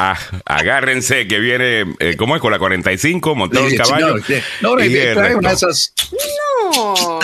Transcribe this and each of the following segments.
Ah, agárrense que viene, eh, ¿cómo es? Con la 45, montado en caballo. No, no, una de esas. No.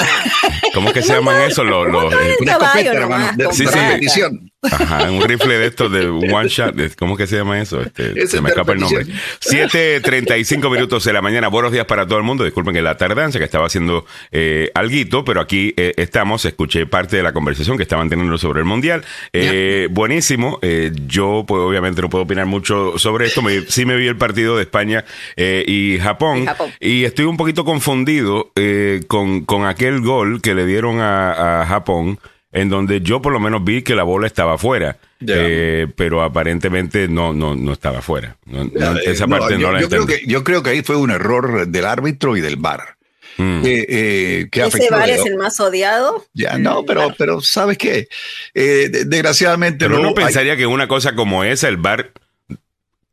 ¿Cómo que se llaman eso? Los, los, eh, una escopeta, hermano, de, Sí, sí. Ajá, un rifle de estos de one shot. ¿Cómo que se llama eso? Este, se me escapa el nombre. repetición. 7.35 minutos de la mañana. Buenos días para todo el mundo. Disculpen que la tardanza, que estaba haciendo eh, alguito, pero aquí eh, estamos. Escuché parte de la conversación que estaban teniendo sobre el Mundial. Eh, Buenísimo. Eh, yo, pues, obviamente, no puedo opinar mucho sobre esto. Me- sí me vi el partido de España eh, y Japón. Y Japón. Y estoy un poquito confundido eh, con, con aquel gol que le dieron a, a Japón, en donde yo por lo menos vi que la bola estaba afuera, eh, pero aparentemente no, no, no estaba afuera. No- no, Eh, esa no, parte yo, no la yo creo que, yo creo que ahí fue un error del árbitro y del VAR. Mm. Que, eh, que Ese de- es el más odiado. Ya, no, pero, pero ¿sabes qué? Eh, de- desgraciadamente Pero no uno hay- pensaría que una cosa como esa, el VAR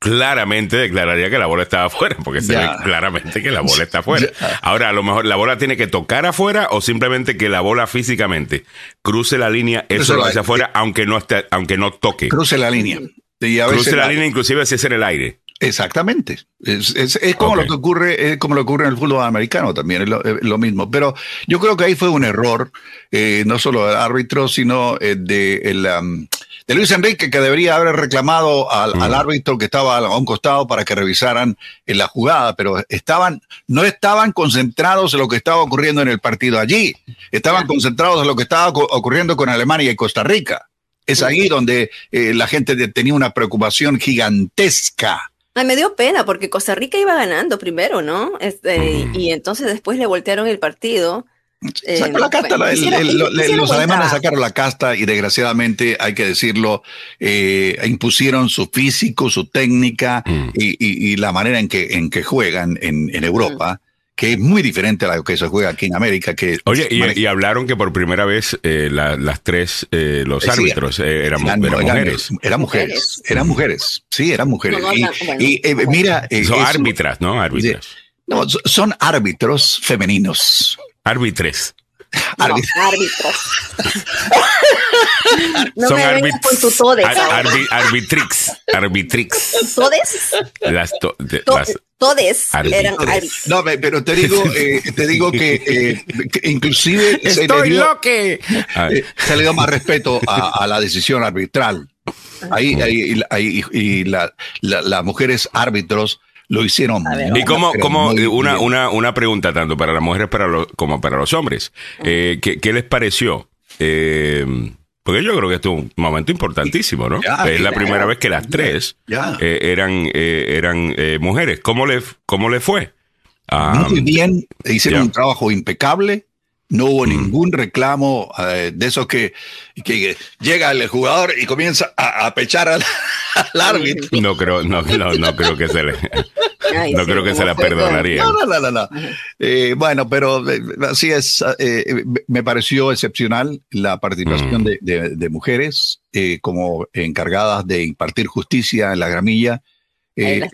claramente declararía que la bola estaba afuera, porque se Ya. ve claramente que la bola está afuera. Ya. Ahora, a lo mejor la bola tiene que tocar afuera o simplemente que la bola físicamente cruce la línea, eso Cruce lo hace afuera, aunque no esté, aunque no toque. cruce la línea. Y a veces Cruce la la- línea, inclusive si es en el aire. Exactamente. Es, es- es como lo que ocurre, es como lo que ocurre en el fútbol americano también, es lo, es lo mismo. Pero yo creo que ahí fue un error, eh, no solo del árbitro, sino eh, de, el, um, de Luis Enrique, que debería haber reclamado al, Mm. al árbitro que estaba a un costado para que revisaran en la jugada, pero estaban, no estaban concentrados en lo que estaba ocurriendo en el partido allí, estaban concentrados en lo que estaba ocurriendo con Alemania y Costa Rica. Es ahí donde eh, la gente tenía una preocupación gigantesca. Ay, me dio pena porque Costa Rica iba ganando primero, ¿no? Este. Y entonces después le voltearon el partido. Eh, Sacó la casta, bueno, la- el- hicieron- el- lo- hicieron los alemanes trabajo. sacaron la casta y desgraciadamente, hay que decirlo, eh, impusieron su físico, su técnica Mm. y, y- y la manera en que, en que juegan en, en Europa, que es muy diferente a lo que se juega aquí en América. Que Oye, y, y hablaron que por primera vez eh, la- las tres, eh, los Sí, árbitros eh, eran, eran- eran eran- mujeres. Eran mujeres, eran mujeres, sí, eran mujeres. No, no, y no, y, eh, mira, Son árbitras, ¿no? Árbitras. no, so- son árbitros femeninos. Árbitres. No, Árbit- árbitros. no Son me con tu todes. ar- arbi- arbitrix. Arbitrix. ¿Todes? Las, to- de- To- las- todes eran árbitros. No, pe- pero te digo, eh, te digo que, eh, que inclusive se le ¡Estoy dio- loque! Ah, eh, se le dio más respeto a, a la decisión arbitral. Ahí, ahí, ahí- y la- la- las mujeres árbitros lo hicieron. A ver. Y como, como una, una, una pregunta tanto para las mujeres para los, como para los hombres. Eh, ¿qué, qué les pareció? Eh, porque yo creo que esto es un momento importantísimo, ¿no? Ya, es la claro. primera vez que las tres Ya. eh, eran, eh, eran eh, mujeres. ¿Cómo le, cómo le fue? Muy bien, hicieron ya. un trabajo impecable. No hubo ningún reclamo eh, de esos que, que llega el jugador y comienza a, a pechar al, al árbitro. no creo, no, no, no creo que se le, Ay, no sí, creo que se ¿cómo la perdonaría. No, no, no, no. no. Eh, bueno, pero eh, así es. eh, me pareció excepcional la participación Mm. de, de- de mujeres eh, como encargadas de impartir justicia en la gramilla. Eh,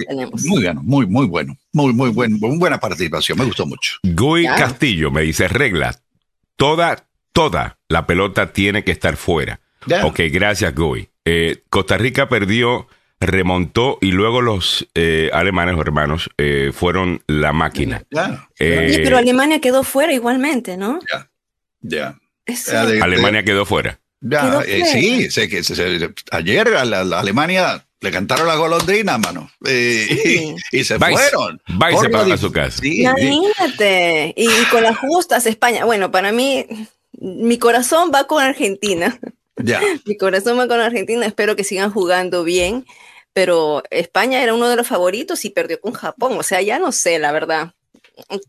muy bueno, muy, muy bueno. Muy, muy buen, muy buena participación. Me gustó mucho. Guy. Castillo me dice regla. Toda, toda la pelota tiene que estar fuera. Ya. Ok, gracias, Guy. Eh, Costa Rica perdió, remontó y luego los eh, alemanes o hermanos eh, fueron la máquina. Eh, Oye, pero Alemania quedó fuera igualmente, ¿no? ya, Alemania quedó fuera. Ya, eh, sí, sé que se- se- ayer la Alemania le cantaron la golondrina, mano. Eh, Sí. y, y se Vais, fueron. vais Por para su casa. Sí, sí. Imagínate. Y, y con las justas España. Bueno, para mí, mi corazón va con Argentina. Ya. Mi corazón va con Argentina. Espero que sigan jugando bien. Pero España era uno de los favoritos y perdió con Japón. O sea, ya no sé, la verdad.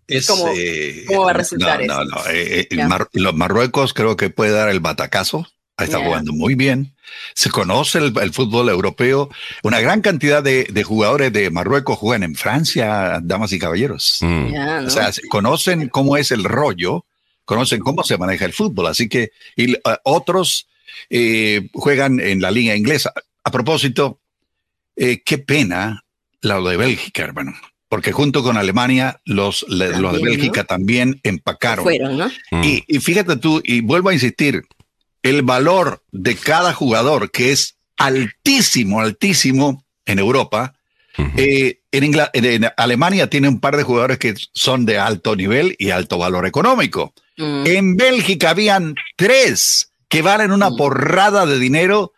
Es, ¿Cómo- eh, cómo va a resultar no, eso? No, no, eh, eh. Mar- los Marruecos creo que puede dar el batacazo. Ahí está jugando muy bien. Se conoce el, el fútbol europeo. Una gran cantidad de, de jugadores de Marruecos juegan en Francia, damas y caballeros. Mm. O sea, se- conocen cómo es el rollo, conocen cómo se maneja el fútbol. Así que y, eh, otros eh, juegan en la liga inglesa. A propósito, eh, qué pena lo de Bélgica, hermano. Porque junto con Alemania, los, los de. Bélgica también empacaron. Fueron, ¿no? Mm. Y, y fíjate tú, y vuelvo a insistir, el valor de cada jugador, que es altísimo, altísimo, en Europa. Eh, en, Alemania tiene un par de jugadores que son de alto nivel y alto valor económico. Mm. En Bélgica habían tres que valen una mm. porrada de dinero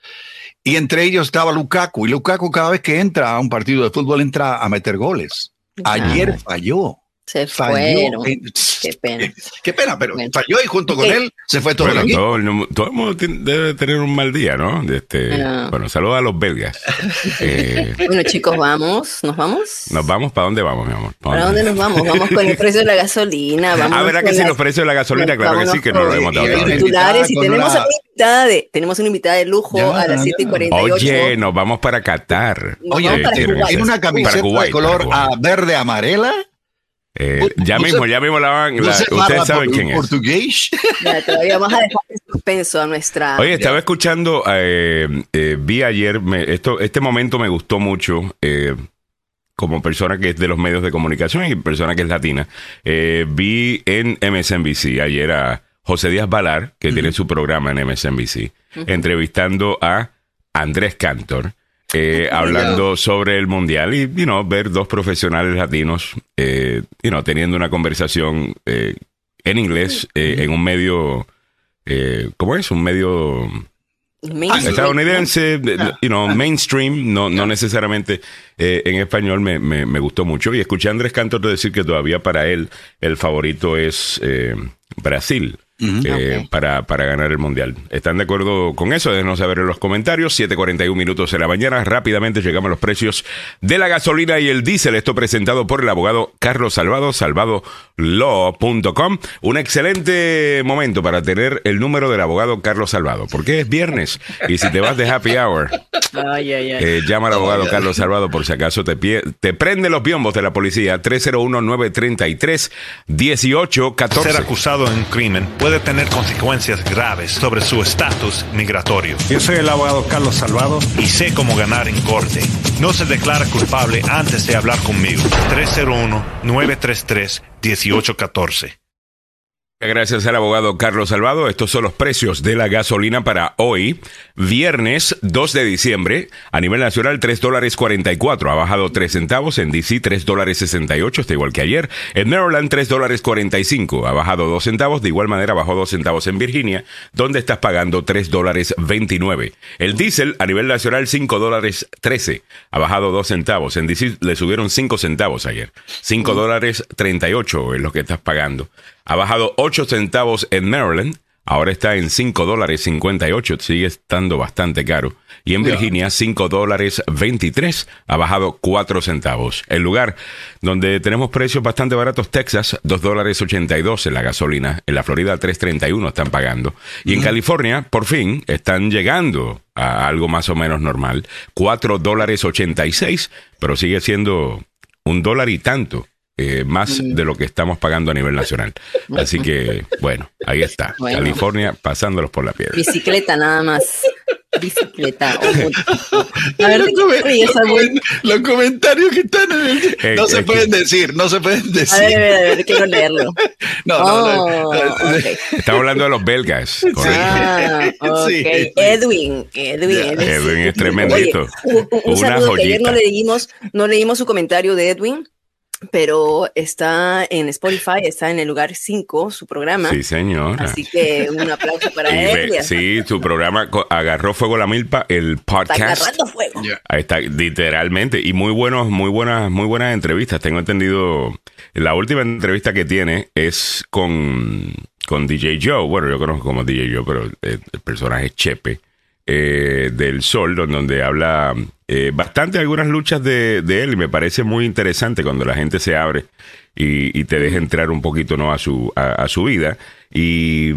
y entre ellos estaba Lukaku. Y Lukaku cada vez que entra a un partido de fútbol entra a meter goles. Ayer falló. Se fueron. Qué pena. Qué pena, pero falló y junto con él se fue todo el todo, todo, el mundo debe tener un mal día, ¿no? Este, Bueno, saludos a los belgas. Eh, bueno, chicos, vamos. ¿Nos vamos? ¿Nos vamos? ¿Para dónde vamos, mi amor? ¿Para, dónde nos vamos? Vamos con el precio de la gasolina. Vamos ah, ¿verdad que sí, los precios de la gasolina? Claro que sí, que no lo hemos dado. Titulares y tenemos una invitada de, tenemos una invitada de lujo a las 7 y 48. Oye, nos vamos para Qatar. Oye, ¿tiene una camiseta de color verde amarela? Eh, ya mismo, ya mismo la van. ustedes saben quién es. ¿Portugués? todavía vamos a dejar suspenso a nuestra. Oye, estaba escuchando, eh, eh, vi ayer, esto, este momento me gustó mucho. como persona que es de los medios de comunicación y persona que es latina, vi en MSNBC ayer a José Díaz Balar, que tiene su programa en MSNBC, entrevistando a Andrés Cantor, eh, hablando sobre el mundial y you know, ver dos profesionales latinos eh, you know, teniendo una conversación eh, en inglés eh, en un medio, ¿cómo es? Un medio estadounidense, you know, mainstream, no, no necesariamente en español, me, me, me, gustó mucho. Y escuché a Andrés Cantor decir que todavía para él el favorito es Brasil. Eh, para, para ganar el mundial. ¿Están de acuerdo con eso? Déjenos saber en los comentarios. 7:41 minutos de la mañana. Rápidamente llegamos a los precios de la gasolina y el diésel. Esto presentado por el abogado Carlos Salvado, salvadolaw.com. Un excelente momento para tener el número del abogado Carlos Salvado, porque es viernes. Y si te vas de happy hour, eh, llama al abogado Carlos Salvado por si acaso te, te prende los biombos de la policía. 301-933-1814. Ser acusado en crimen puede tener consecuencias graves sobre su estatus migratorio. Yo soy el abogado Carlos Salvado y sé cómo ganar en corte. No se declara culpable antes de hablar conmigo. 301-933-1814. Gracias al abogado Carlos Salvado. Estos son los precios de la gasolina para hoy, viernes 2 de diciembre. A nivel nacional, 3 dólares 44. Ha bajado 3 centavos. En DC, 3 dólares 68. Está igual que ayer. En Maryland, 3 dólares 45. Ha bajado 2 centavos. De igual manera, bajó 2 centavos en Virginia, donde estás pagando 3 dólares 29. El diésel, a nivel nacional, 5 dólares 13. Ha bajado 2 centavos. En DC le subieron 5 centavos ayer. 5 dólares 38 es lo que estás pagando. Ha bajado 8 centavos en Maryland. Ahora está en 5 dólares 58, sigue estando bastante caro. Y en Virginia, 5 dólares 23, ha bajado 4 centavos. El lugar donde tenemos precios bastante baratos, Texas, 2 dólares 82 en la gasolina. En la Florida, 3.31 están pagando. Y en California, por fin, están llegando a algo más o menos normal. 4 dólares 86, pero sigue siendo un dólar y tanto eh, más de lo que estamos pagando a nivel nacional. Así que, bueno, ahí está. California pasándolos por la piedra. Bicicleta nada más. Bicicleta. A ver, los, comentarios que están en el... Eh, no se pueden decir, no se pueden decir. A ver, a ver, quiero leerlo. No, no, no. Oh, Estamos hablando de los belgas. Ah, okay. Edwin. Edwin, Edwin es tremendito. un, saludo que ayer no leímos, no leímos su comentario de Edwin pero está en Spotify, está en el lugar 5, su programa. Sí, señor. Así que un aplauso para él. sí, su programa agarró fuego la milpa, el podcast. Está agarrando fuego. Ahí está, literalmente. Y muy buenos, muy buenas, muy buenas entrevistas. Tengo entendido, la última entrevista que tiene es con, con DJ Joe. Bueno, yo conozco como DJ Joe, pero el, personaje es Chepe. Eh, del Sol, donde habla eh, bastante algunas luchas de, él y me parece muy interesante cuando la gente se abre y, te deja entrar un poquito ¿no? a, su, a, su vida. Y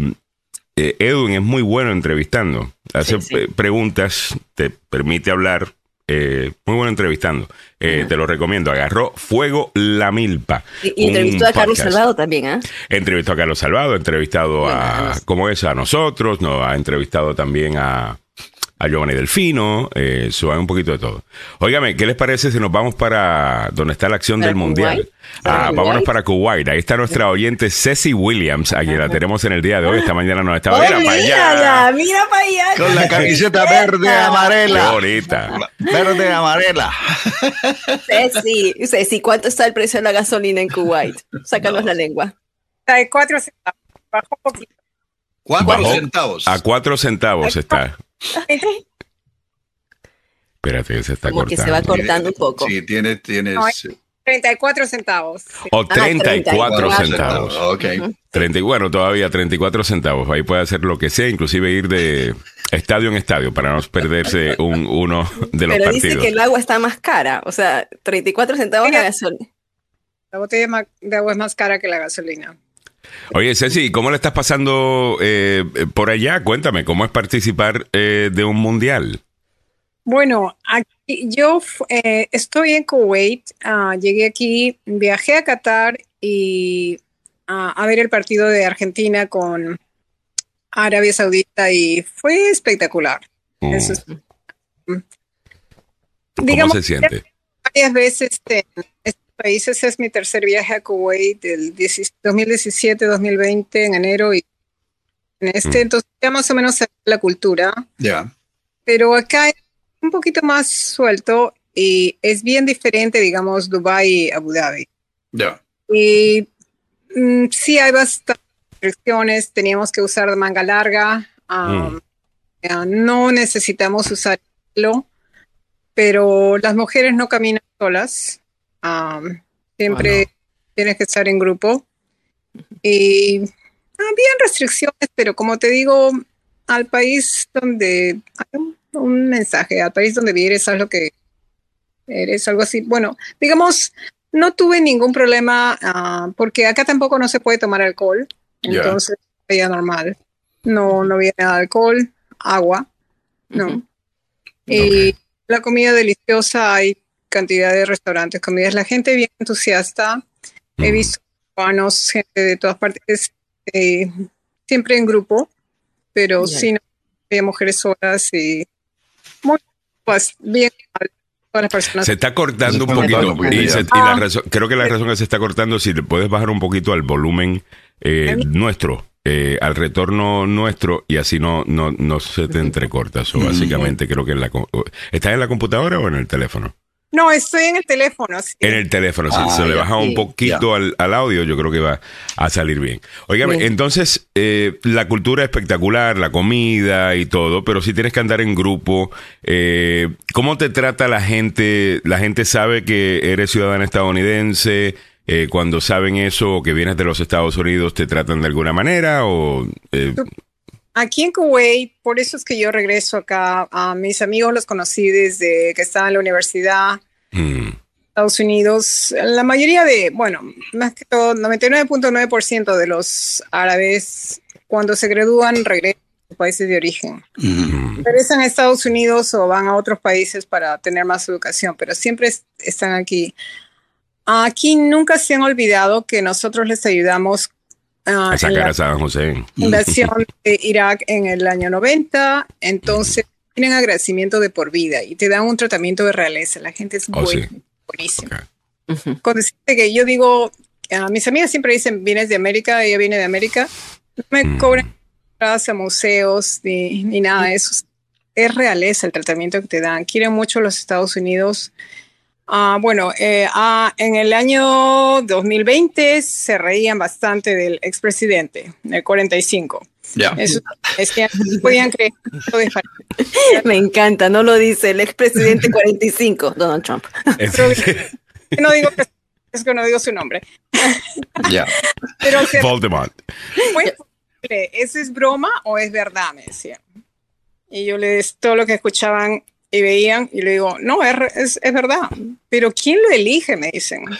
eh, Edwin es muy bueno entrevistando, hace preguntas, te permite hablar. Muy bueno entrevistando. Te lo recomiendo. Agarró Fuego la Milpa. Y, entrevistó a Carlos Salvado también, ¿eh? Entrevistó a Carlos Salvado, entrevistado a, ¿cómo es? A nosotros, no, ha entrevistado también a, a Giovanni Delfino, eh, un poquito de todo. Óigame, ¿qué les parece si nos vamos para donde está la acción del Mundial? Ah, vámonos para Kuwait. Ahí está nuestra oyente Ceci Williams, a quien la tenemos en el día de hoy. Esta mañana nos estaba. Mira para allá. Mira para allá. Con la camiseta verde amarela. Qué bonita. Verde amarela. Ceci, Ceci, ¿cuánto está el precio de la gasolina en Kuwait? Sácanos la lengua. Está cuatro centavos. Bajó un poquito. ¿Cuatro centavos? A cuatro centavos está. Espérate, se está Como cortando. que se va cortando un poco. Sí, tienes... tienes... 34 centavos. Sí. O 34 Ah, centavos. Ok. 30, y bueno, todavía 34 centavos. Ahí puede hacer lo que sea, inclusive ir de estadio en estadio para no perderse un, uno de los Pero partidos. dice que el agua está más cara. O sea, 34 centavos la Mira. gasolina. La botella de agua es más cara que la gasolina. Oye, Ceci, ¿cómo le estás pasando eh, por allá? Cuéntame, ¿cómo es participar eh, de un mundial? Bueno, aquí, yo eh, estoy en Kuwait. ah, llegué aquí, viajé a Qatar y ah, a ver el partido de Argentina con Arabia Saudita y fue espectacular. Mm, Eso es- ¿Cómo digamos se siente? varias veces en países. Es mi tercer viaje a Kuwait del 2017-2020 en enero y en este, Mm. entonces ya más o menos la cultura, Ya. pero acá es un poquito más suelto y es bien diferente, digamos, Dubái y Abu Dhabi. Ya. Y mm, sí hay bastantes restricciones, teníamos que usar manga larga, um, eh, no necesitamos usar hilo, pero las mujeres no caminan solas, um, siempre tienes que estar en grupo. Y habían restricciones, pero como te digo, al país donde hay un, un mensaje, al país donde vienes, haz lo que eres, algo así. Bueno, digamos, no tuve ningún problema ah, porque acá tampoco no se puede tomar alcohol, entonces veía normal. No, no había nada de alcohol, agua, no. Y la comida deliciosa, hay cantidad de restaurantes, comidas, la gente bien entusiasta. He Mm. visto cubanos, gente de todas partes, eh, siempre en grupo, pero sí, no había mujeres solas y muy pues, bien. Todas las personas. Se está cortando Se un está poquito. cortando un poquito, y se- y la razón- creo que la razón que se está cortando, si le puedes bajar un poquito al volumen eh, nuestro, eh, al retorno nuestro, y así no, no, no se te entrecorta. So, básicamente, creo que en la. ¿Estás en la computadora o en el teléfono? No, estoy en el teléfono. sí. En el teléfono, si Ah, se le baja un poquito al, al audio, yo creo que va a salir bien. Óigame, entonces, eh, la cultura es espectacular, la comida y todo, pero si tienes que andar en grupo, eh, ¿cómo te trata la gente? ¿La gente sabe que eres ciudadana estadounidense? Eh, cuando saben eso o que vienes de los Estados Unidos, ¿te tratan de alguna manera? O, eh, Aquí en Kuwait, por eso es que yo regreso acá. A mis amigos los conocí desde que estaba en la universidad. Mm, Estados Unidos, la mayoría de, bueno, más que todo, 99.9% de los árabes cuando se gradúan regresan a sus países de origen. mm, Regresan a Estados Unidos o van a otros países para tener más educación, pero siempre es- están aquí. Aquí nunca se han olvidado que nosotros les ayudamos ah, a sacar a Saddam Hussein. invasión de Irak en el año 90, entonces tienen agradecimiento de por vida y te dan un tratamiento de realeza. La gente es Oh, buen- sí. buenísima. Con decirte que yo digo, a mis amigas siempre dicen, vienes de América, ella viene de América, no me Mm. cobran entradas a museos ni, ni nada de eso. Es realeza el tratamiento que te dan. Quieren mucho los Estados Unidos. Ah, bueno, eh, ah, en el año 2020 se reían bastante del expresidente, el 45. Ya. Eso decían, no podían creer que. Me encanta, no lo dice el expresidente 45, Donald Trump. No digo que es que no digo su nombre, Ya. pero o sea, Voldemort. posible. ¿eso es broma o es verdad? Me decían. Y yo les, todo lo que escuchaban y veían, y le digo, no, es, es, es verdad. Pero ¿quién lo elige? Me dicen.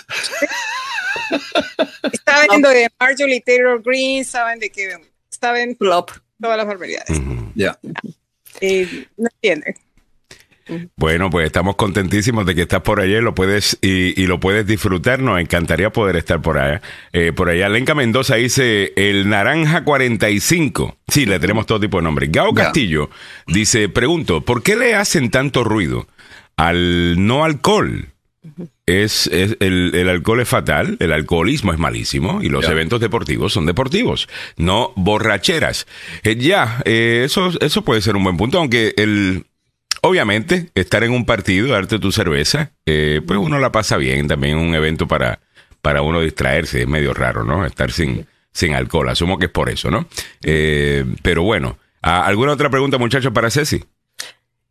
Saben de Marjorie Taylor Greene, saben de que saben Flop. todas las barbaridades. Ya. Y no entienden. Bueno, pues estamos contentísimos de que estás por allá y lo puedes, y, lo puedes disfrutar. Nos encantaría poder estar por allá. Eh, por allá, Lenca Mendoza dice el Naranja 45. Sí, le tenemos todo tipo de nombres. Gao Castillo dice, pregunto, ¿por qué le hacen tanto ruido al no alcohol? Es, el, alcohol es fatal, el alcoholismo es malísimo y los eventos deportivos son deportivos, no borracheras. Eh, ya, eh, eso, eso puede ser un buen punto, aunque el, obviamente, estar en un partido, darte tu cerveza, eh, pues uno la pasa bien. También un evento para, para uno distraerse. Es medio raro, ¿no? Estar sin, sin alcohol. Asumo que es por eso, ¿no? Eh, pero bueno, ¿alguna otra pregunta, muchachos, para Ceci?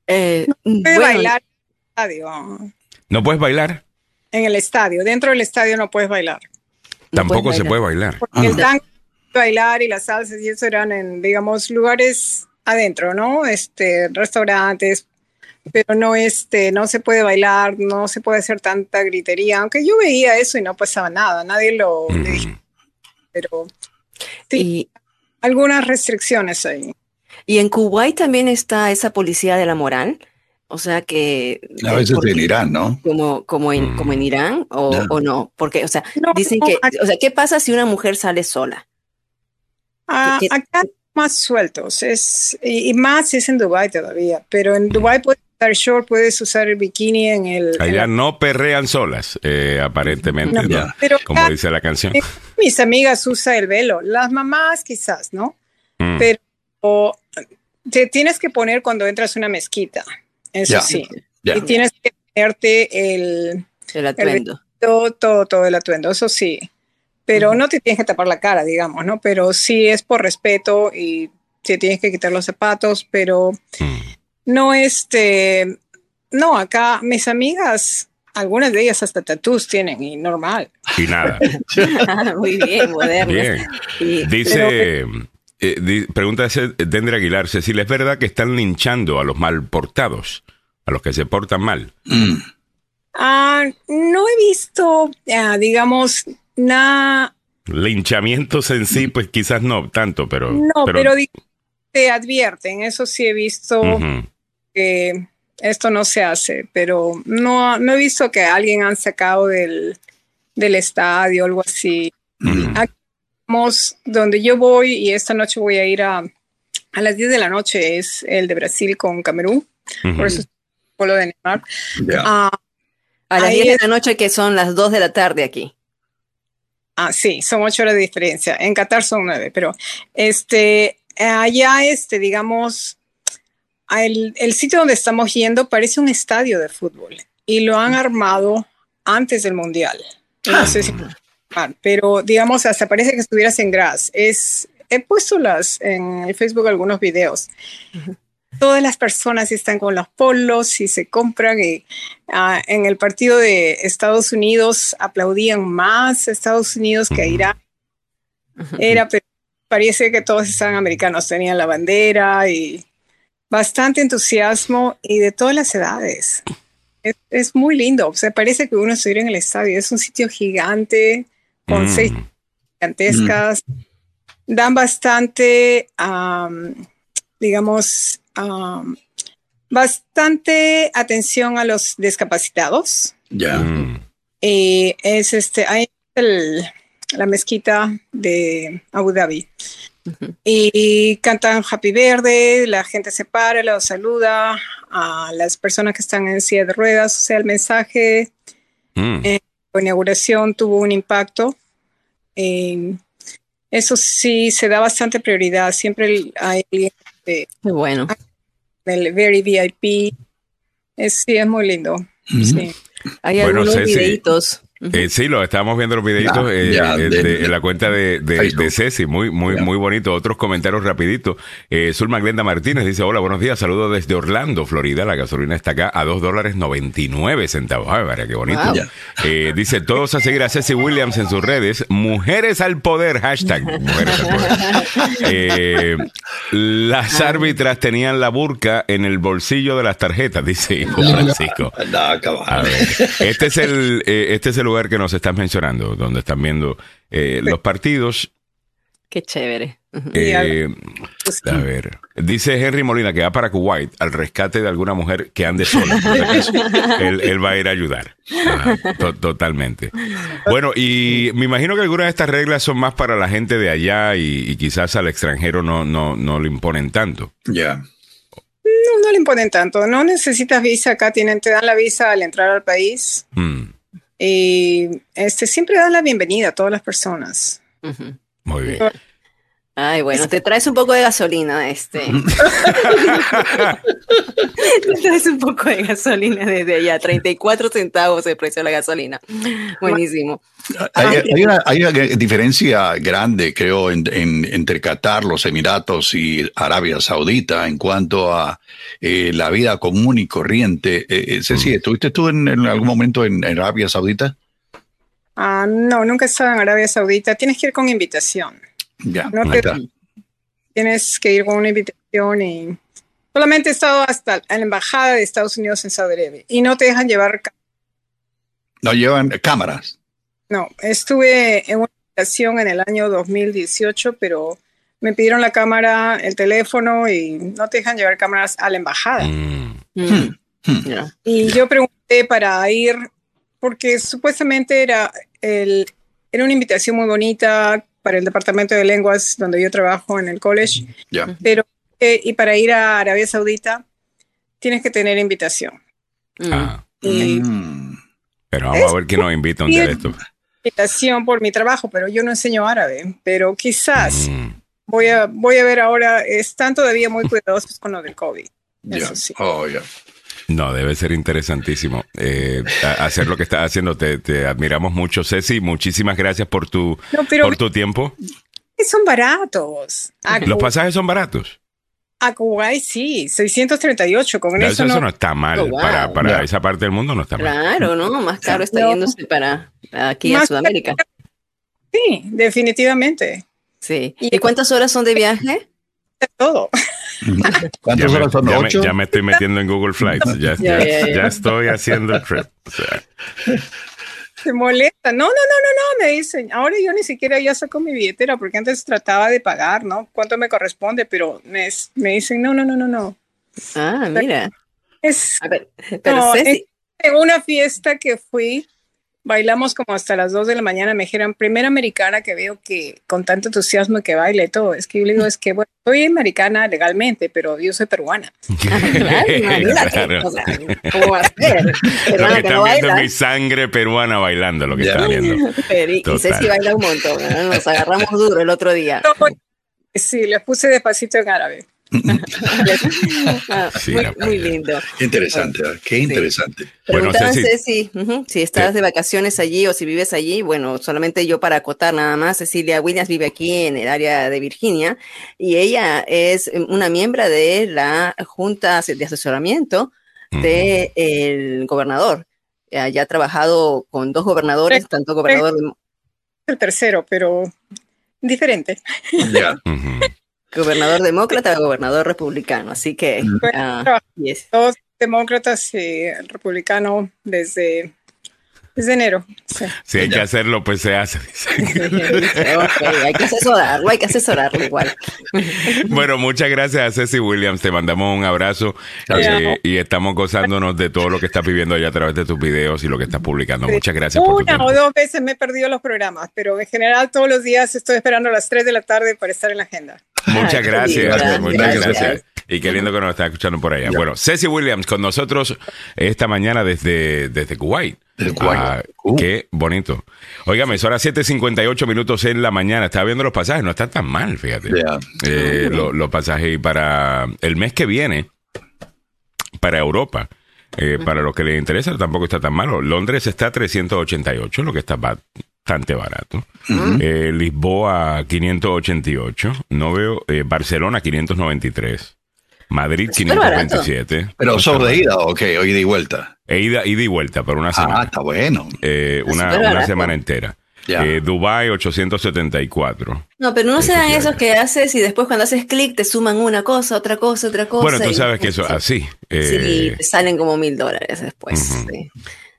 Eh, no bailar estadio. ¿No puedes bailar? En el estadio. Dentro del estadio no puedes bailar. Tampoco se puede bailar. Porque el tango bailar y las salsas y eso eran en, digamos, lugares adentro, ¿no? Este, restaurantes, pero no este no se puede bailar, no se puede hacer tanta gritería, aunque yo veía eso y no pasaba nada, nadie lo pero sí, algunas restricciones ahí. Y en Kuwait también está esa policía de la moral, o sea que a veces en Irán, ¿no? Como como en como en mm. Irán o, no, porque o sea, dicen que o sea, ¿qué pasa si una mujer sale sola? Ah, acá más sueltos, es y, más es en Dubai todavía, pero en Dubai puedes short, puedes usar el bikini en el... Allá no perrean solas, eh, aparentemente, como dice la canción. Mis amigas usan el velo, las mamás quizás, ¿no? Mm. Pero te tienes que poner cuando entras a una mezquita, eso sí. Y tienes que ponerte el... El atuendo. todo, todo, el atuendo, eso sí. Pero no te tienes que tapar la cara, digamos, ¿no? Pero sí es por respeto y te tienes que quitar los zapatos, pero... Mm. No, este, no, acá mis amigas, algunas de ellas hasta tatús tienen y normal. Y nada. Muy bien, moderno. Dice, eh, pregunta Dendra Aguilar, Cecilia, ¿es verdad que están linchando a los mal portados, a los que se portan mal? Mm. Ah, no he visto, ah, digamos, nada. Linchamientos en sí, pues quizás no tanto, pero. No, pero, te advierten, eso sí he visto que esto no se hace, pero no, no he visto que alguien han sacado del, del estadio o algo así. Aquí donde yo voy y esta noche voy a ir a, a las 10 de la noche, es el de Brasil con Camerún, por eso es el de Neymar. Ah, a las 10 de la noche que son las 2 de la tarde aquí. Ah, sí, son 8 horas de diferencia. En Qatar son 9, pero este, allá, este, digamos, el, el, sitio donde estamos yendo parece un estadio de fútbol y lo han armado antes del mundial. No sé si, ah, pero digamos, hasta parece que estuvieras en Gras. Es, he puesto las, en el Facebook algunos videos. Todas las personas están con los polos y se compran. Y, ah, en el partido de Estados Unidos aplaudían más a Estados Unidos que a Irán. Era, pero parece que todos estaban americanos, tenían la bandera y bastante entusiasmo y de todas las edades. Es, muy lindo, o sea, parece que uno estuviera en el estadio. Es un sitio gigante, con mm. seis gigantescas. Dan bastante, digamos, bastante atención a los discapacitados. Ya. Mm. Y es este, hay la mezquita de Abu Dhabi. Y cantan Happy Verde, la gente se para, los saluda a las personas que están en silla de ruedas, o sea, el mensaje mm. en inauguración tuvo un impacto. eso sí, se da bastante prioridad. Siempre hay de, muy bueno. El Very VIP. Es, sí, es muy lindo. Hay algunos videitos eh, sí, lo estábamos viendo los videitos eh, eh, en la cuenta de, de, Ceci, muy, muy, muy bonito. Otros comentarios rapiditos. Eh, Zulma Glenda Martínez dice, hola, buenos días, saludos desde Orlando, Florida. La gasolina está acá a dos dólares 99 centavos. Ay, María, qué bonito. dice, todos a seguir a Ceci Williams en sus redes. Mujeres al poder, hashtag mujeres al poder. las árbitras tenían la burca en el bolsillo de las tarjetas, dice Francisco. este es el, este es el lugar que nos estás mencionando, donde están viendo eh, los partidos. Qué chévere. Eh, a ver, dice Henry Molina que va para Kuwait al rescate de alguna mujer que ande sola. él, va a ir a ayudar. totalmente. Bueno, y me imagino que algunas de estas reglas son más para la gente de allá y, quizás al extranjero no, no, no le imponen tanto. Ya. No, no le imponen tanto. No necesitas visa acá, tienen, te dan la visa al entrar al país. Mm. Y este, siempre dan la bienvenida a todas las personas. Muy bien. Ay, bueno, te traes un poco de gasolina, este. te traes un poco de gasolina desde allá, 34 centavos de precio de la gasolina. Buenísimo. Hay, una, diferencia grande, creo, entre Qatar, los Emiratos y Arabia Saudita en cuanto a eh, la vida común y corriente. Eh, eh Ceci, mm. ¿estuviste tú en, algún momento en, Arabia Saudita? Ah, no, nunca he estado en Arabia Saudita. Tienes que ir con invitación. Ya, tienes que ir con una invitación y solamente he estado hasta la embajada de Estados Unidos en Saudi Arabia y no te dejan llevar. No llevan cámaras. No, estuve en una invitación en el año 2018, pero me pidieron la cámara, el teléfono y no te dejan llevar cámaras a la embajada. Mm. Mm. Hmm. Y yo pregunté para ir, porque supuestamente era, el, era una invitación muy bonita, para el departamento de lenguas donde yo trabajo en el college. Pero, eh, y para ir a Arabia Saudita, tienes que tener invitación. Mm. Ah. Mm. Pero vamos a ver quién nos invita un día de esto. Invitación por mi trabajo, pero yo no enseño árabe. Pero quizás mm. voy, a, voy a ver ahora, están todavía muy cuidadosos con lo del COVID. Eso sí. Oh, no, debe ser interesantísimo eh, hacer lo que estás haciendo. Te, admiramos mucho, Ceci. Muchísimas gracias por tu, por tu tiempo. Son baratos. Los pasajes son baratos. A Kuwait sí, 638 con eso. Eso no, está mal. Oh, para, esa parte del mundo no está mal. Claro, ¿no? Más caro está yéndose para aquí a Sudamérica. Sí, definitivamente. Sí. ¿Y cuántas horas son de viaje? todo. ¿Cuántas horas son? Ya Me, ya me estoy metiendo en Google Flights. Ya, ya, estoy haciendo el trip. Se molesta. No, no, no, no, no, me dicen. Ahora yo ni siquiera ya saco mi billetera porque antes trataba de pagar, ¿no? ¿Cuánto me corresponde? Pero me, me dicen, no, no, no, no, no. Ah, mira. Es, pero en una fiesta que fui, bailamos como hasta las 2 de la mañana. Me dijeron, primera americana que veo que con tanto entusiasmo que baile todo. Es que yo le digo, es que bueno, soy americana legalmente, pero yo soy peruana. claro, ¿Cómo va a ser? lo que, no viendo mi sangre peruana bailando, lo que está viendo. y Ceci baila un montón. Nos agarramos duro el otro día. Sí, le puse despacito en árabe. Ah, muy, lindo. Interesante, qué interesante. Bueno, Ceci, si estás de vacaciones allí o si vives allí, bueno, solamente yo para acotar nada más, Cecilia Williams vive aquí en el área de Virginia y ella es una miembro de la Junta de Asesoramiento del gobernador. Ya ha trabajado con dos gobernadores, tanto gobernador... El tercero, pero diferente. Ya. Gobernador demócrata o gobernador republicano. Así que. Uh, Dos demócratas y el republicano desde desde enero. Si hay que hacerlo, pues se hace. hay que asesorarlo, hay que asesorarlo igual. bueno, muchas gracias a Ceci Williams. Te mandamos un abrazo eh, y estamos gozándonos de todo lo que estás viviendo allá a través de tus videos y lo que estás publicando. Muchas gracias. por tu o dos veces me he perdido los programas, pero en general todos los días estoy esperando a las 3 de la tarde para estar en la agenda. Muchas gracias, muchas gracias. Y qué lindo que nos está escuchando por allá. Bueno, Ceci Williams con nosotros esta mañana desde, desde Kuwait. Ah, uh. Qué bonito. Óigame, son las 7.58 minutos en la mañana. Estaba viendo los pasajes, no están tan mal, fíjate. Eh, los pasajes para el mes que viene, para Europa, eh, para los que les interesa, tampoco está tan malo. Londres está a 388, lo que está bastante barato. Eh, Lisboa 588. No veo. Barcelona 593. Madrid 527. Pero sobre ida, ok, o ida y vuelta. E ida, ida y vuelta por una ah, semana. Ah, está bueno. Eh, una, una semana entera. Eh, Dubai 874. No, pero no sean esos que haces y después cuando haces clic te suman una cosa, otra cosa, otra cosa. Bueno, tú sabes que eso así. Eh, sí, salen como mil dólares después.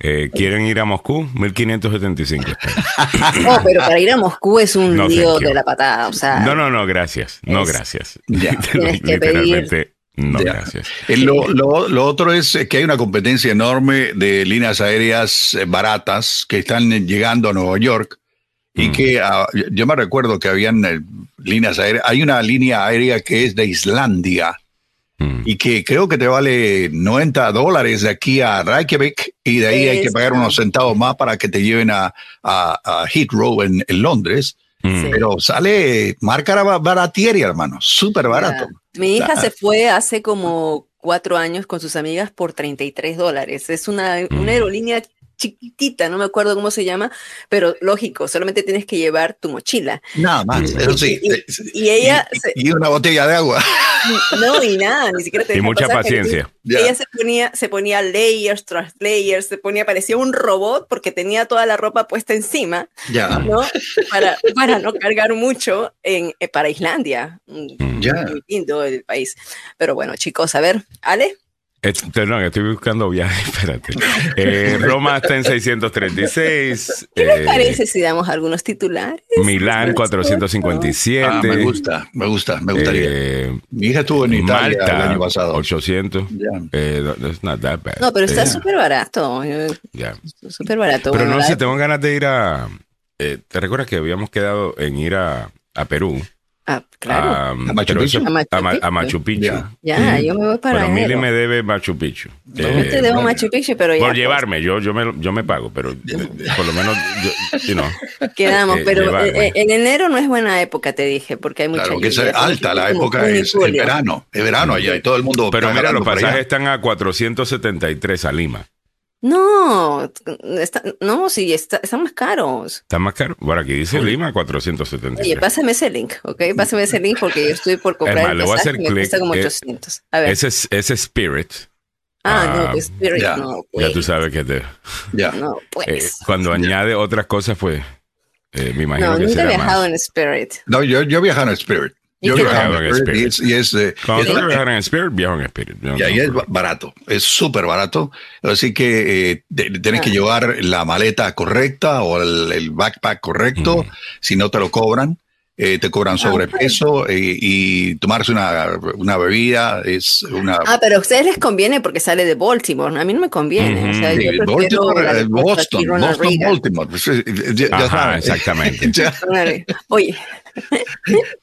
Eh, ¿Quieren ir a Moscú? 1575. No, pero para ir a Moscú es un No, lío de la patada. O sea, No, no, no, gracias. No, Es- gracias. Ya. Tienes que no, Ya. gracias. Eh, Lo, lo- lo otro es que hay una competencia enorme de líneas aéreas eh, baratas que están llegando a Nueva York y Mm. que ah, yo- me recuerdo que habían eh, líneas aéreas. Hay una línea aérea que es de Islandia Mm. y que creo que te vale 90 dólares de aquí a Reykjavik y de ahí hay que pagar unos centavos más para que te lleven a, a- a Heathrow en, en Londres. Mm. Sí. Pero sale marca ba- baratieri, hermano, súper barato. Mi hija Ah. se fue hace como cuatro años con sus amigas por 33 dólares. Es una, Mm. una aerolínea chiquitita, no me acuerdo cómo se llama, pero lógico, solamente tienes que llevar tu mochila. Nada más, Mm. eso sí. Y, y ella, Y- se- y una botella de agua. no, y nada, ni siquiera te Y mucha pasar, paciencia. Ella se ponía, se ponía layers tras layers, se ponía, parecía un robot porque tenía toda la ropa puesta encima, Ya. ¿no? Para, para no cargar mucho en, eh, para Islandia. Ya. Muy lindo el país. Pero bueno, chicos, a ver, Ale. Este, no, estoy buscando viaje, espérate. Eh, Roma está en 636. ¿Qué les eh, parece si damos algunos titulares? Milán Después de esto. 457. Ah, me gusta, me gusta, me gustaría. eh, Mi hija estuvo en Italia Malta el año pasado. 800. Ya. Eh, no- it's not that bad. No, pero está Eh, súper barato. ya. Súper barato. Pero no sé, tengo ganas de ir a. eh, ¿Te recuerdas que habíamos quedado en ir a, a Perú? Ah, claro. A, ¿A Machu Picchu? eso- A Machu a Ma- a Picchu. Machu Picchu. Ya. ya, yo me voy para Bueno, Mili me debe Machu Picchu. Yo Eh, te debo bueno. Machu Picchu, pero ya. por pues, llevarme, yo, yo, me, yo me pago, pero por lo menos, yo, you know, Quedamos, eh, pero llevarme. eh, en enero no es buena época, te dije, porque hay mucha Claro, que es lluvia. alta, la época es el verano, es verano allá y todo el mundo. Pero mira, los allá. pasajes están a 473 a Lima. No, está- no, sí, está- están más caros. ¿Está más caro? Bueno, aquí dice Lima 473. Oye, pásame ese link, ¿ok? Pásame ese link porque yo estoy por comprar más, el le voy a pasaje hacer clic, cuesta como eh, 800. A ver. ese, es, ese Spirit. ah, ah, no, pues Spirit, ya, no, Ya pues. tú sabes que te, Ya. No, pues. eh, cuando añade otras cosas, pues eh, me imagino no, que nunca he viajado más. en Spirit. No, yo, yo viajaba en Spirit. ¿Y Yo viajaba tal? en Spirit y es, y es, eh, Cuando es- que viajar en Spirit, viajo en Spirit. No y es problema. ba- barato, es súper barato. Así que eh, tienes que Ah. llevar la maleta correcta o el, el backpack correcto. Mm. Si no te lo cobran, eh, te cobran sobrepeso eh, y tomarse una, una bebida es una. Ah, pero a ustedes les conviene porque sale de Baltimore. A mí no me conviene. O sea, yo Baltimore, eh, Boston, Boston, Reagan. Baltimore. ya- ya Ajá, exactamente. Ya. Oye,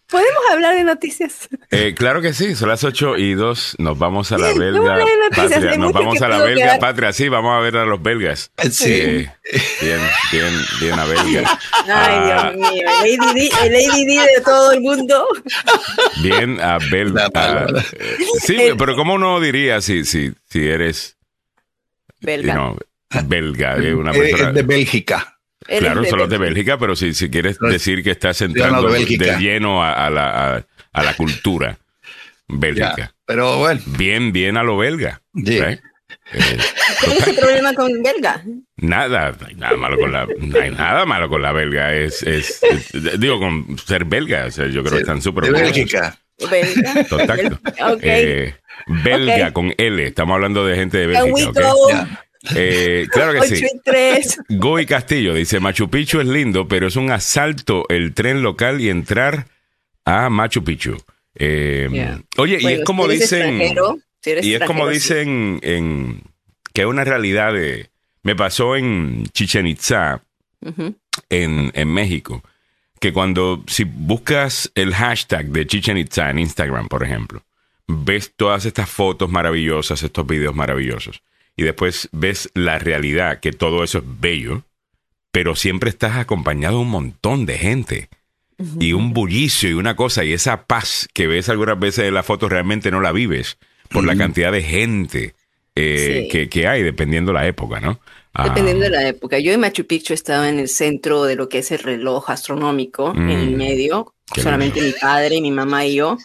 ¿podemos hablar de noticias? Eh, claro que sí, son las 8 y 2. Nos vamos a la belga no, no, no, patria. Nos vamos a la belga quedar. patria. Sí, vamos a ver a los belgas. Sí. Eh, bien, bien, bien a belga. Ay, Ah, Dios mío, el ADD, el ADD de todo el mundo. Bien a belga. Eh, sí, El- pero ¿cómo uno diría si, si, si eres Belga. know, belga? eh, una Eh, persona, de Bélgica. Claro, de solo de Bélgica. Pero si, si quieres decir que estás entrando de lleno a, a la, a, a la cultura Ya. bélgica. Pero bueno, Bien, bien a lo belga. Sí. right? Eh, ¿Cuál es el problema con belga? Nada, no hay nada malo con la, no hay nada malo con la belga. Es, es, es- digo, con ser belga. O sea, yo creo que están súper de. Bélgica. Belga. Contacto. Ok. Eh, belga con L. Estamos hablando de gente de Bélgica. go? ¿ok? Eh, claro que sí. Goy Castillo dice: Machu Picchu es lindo, pero es un asalto el tren local y entrar a Machu Picchu. Eh, Yeah. Oye, y es como si dicen. si Y es como sí. dicen en, que es una realidad de... Me pasó en Chichen Itza, en, en México, que cuando, si buscas el hashtag de Chichen Itza en Instagram, por ejemplo, ves todas estas fotos maravillosas, estos videos maravillosos, y después ves la realidad, que todo eso es bello, pero siempre estás acompañado de un montón de gente. Y un bullicio y una cosa, y esa paz que ves algunas veces en la foto realmente no la vives por la cantidad de gente eh, Sí. que, que hay, dependiendo la época, ¿no? Ah, Dependiendo de la época. Yo en Machu Picchu estaba en el centro de lo que es el reloj astronómico, en el Mm. medio, Qué solamente mi padre, mi mamá y yo,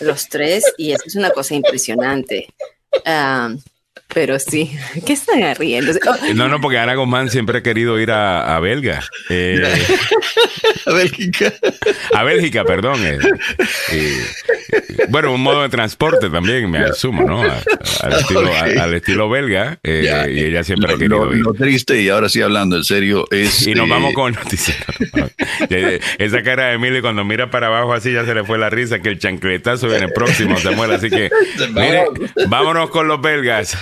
los tres, y eso es una cosa impresionante. Ah, pero sí, ¿qué están riendo? Oh, No, no, porque Ana Guzmán siempre ha querido ir a, a Belga. Eh, A Bélgica. a Bélgica, perdón. eh. Eh, bueno, un modo de transporte también, me asumo, ¿no? al, estilo, belga. Eh, y ella siempre ha querido lo, triste, y ahora sí hablando en serio, es. Y nos vamos con noticias. Esa cara de Emily cuando mira para abajo así ya se le fue la risa que el chancletazo viene próximo, Samuel. Así que, mire, vámonos con los belgas.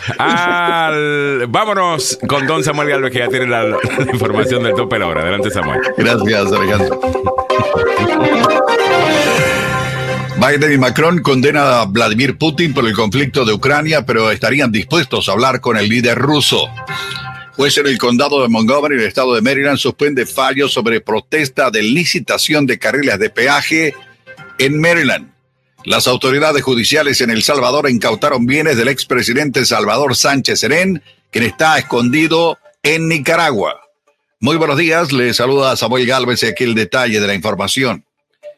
Vámonos con Don Samuel Galvez, que ya tiene la, información del tope la hora. Adelante, Samuel. Gracias, Alejandro. Biden y Macron condenan a Vladimir Putin por el conflicto de Ucrania, pero estarían dispuestos a hablar con el líder ruso. Juez en el condado de Montgomery, el estado de Maryland, suspende fallos sobre protesta de licitación de carriles de peaje en Maryland. Las autoridades judiciales en El Salvador incautaron bienes del expresidente Salvador Sánchez Serén, quien está escondido en Nicaragua. Muy buenos días, le saluda Samuel Galvez y aquí el detalle de la información.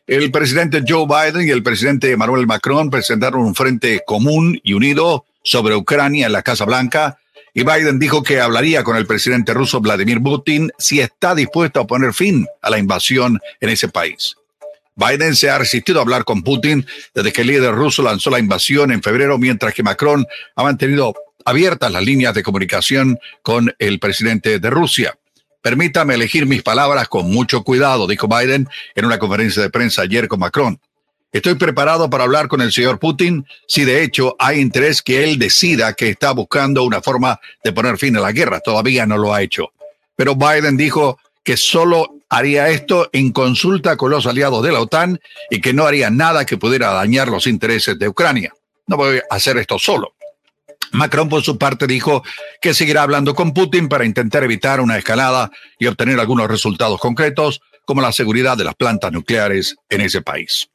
El presidente Joe Biden y el presidente Emmanuel Macron presentaron un frente común y unido sobre Ucrania en la Casa Blanca y Biden dijo que hablaría con el presidente ruso Vladimir Putin si está dispuesto a poner fin a la invasión en ese país. Biden se ha resistido a hablar con Putin desde que el líder ruso lanzó la invasión en febrero, mientras que Macron ha mantenido abiertas las líneas de comunicación con el presidente de Rusia. Permítame elegir mis palabras con mucho cuidado, dijo Biden en una conferencia de prensa ayer con Macron. Estoy preparado para hablar con el señor Putin si de hecho hay interés que él decida que está buscando una forma de poner fin a la guerra. Todavía no lo ha hecho. Pero Biden dijo que solo haría esto en consulta con los aliados de la OTAN y que no haría nada que pudiera dañar los intereses de Ucrania. No voy a hacer esto solo. Macron, por su parte, dijo que seguirá hablando con Putin para intentar evitar una escalada y obtener algunos resultados concretos, como la seguridad de las plantas nucleares en ese país.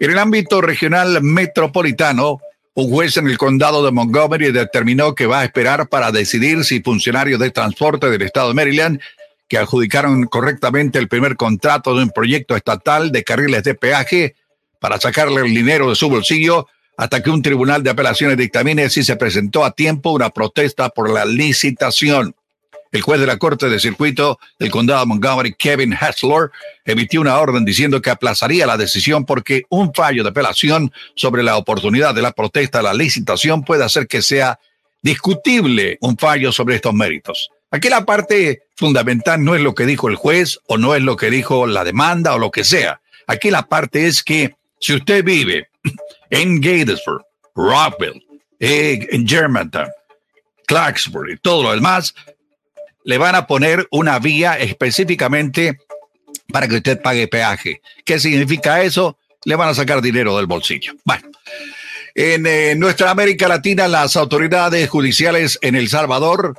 En el ámbito regional metropolitano, un juez en el condado de Montgomery determinó que va a esperar para decidir si funcionarios de transporte del estado de Maryland que adjudicaron correctamente el primer contrato de un proyecto estatal de carriles de peaje para sacarle el dinero de su bolsillo hasta que un tribunal de apelaciones dictamine si se presentó a tiempo una protesta por la licitación. El juez de la Corte de Circuito del Condado de Montgomery, Kevin Hassler, emitió una orden diciendo que aplazaría la decisión porque un fallo de apelación sobre la oportunidad de la protesta a la licitación puede hacer que sea discutible un fallo sobre estos méritos. Aquí la parte fundamental no es lo que dijo el juez o no es lo que dijo la demanda o lo que sea. Aquí la parte es que si usted vive en Gatesburg, Rockville, eh, en Germantown, Clarksburg y todo lo demás, le van a poner una vía específicamente para que usted pague peaje. ¿Qué significa eso? Le van a sacar dinero del bolsillo. Bueno, en eh, nuestra América Latina, las autoridades judiciales en El Salvador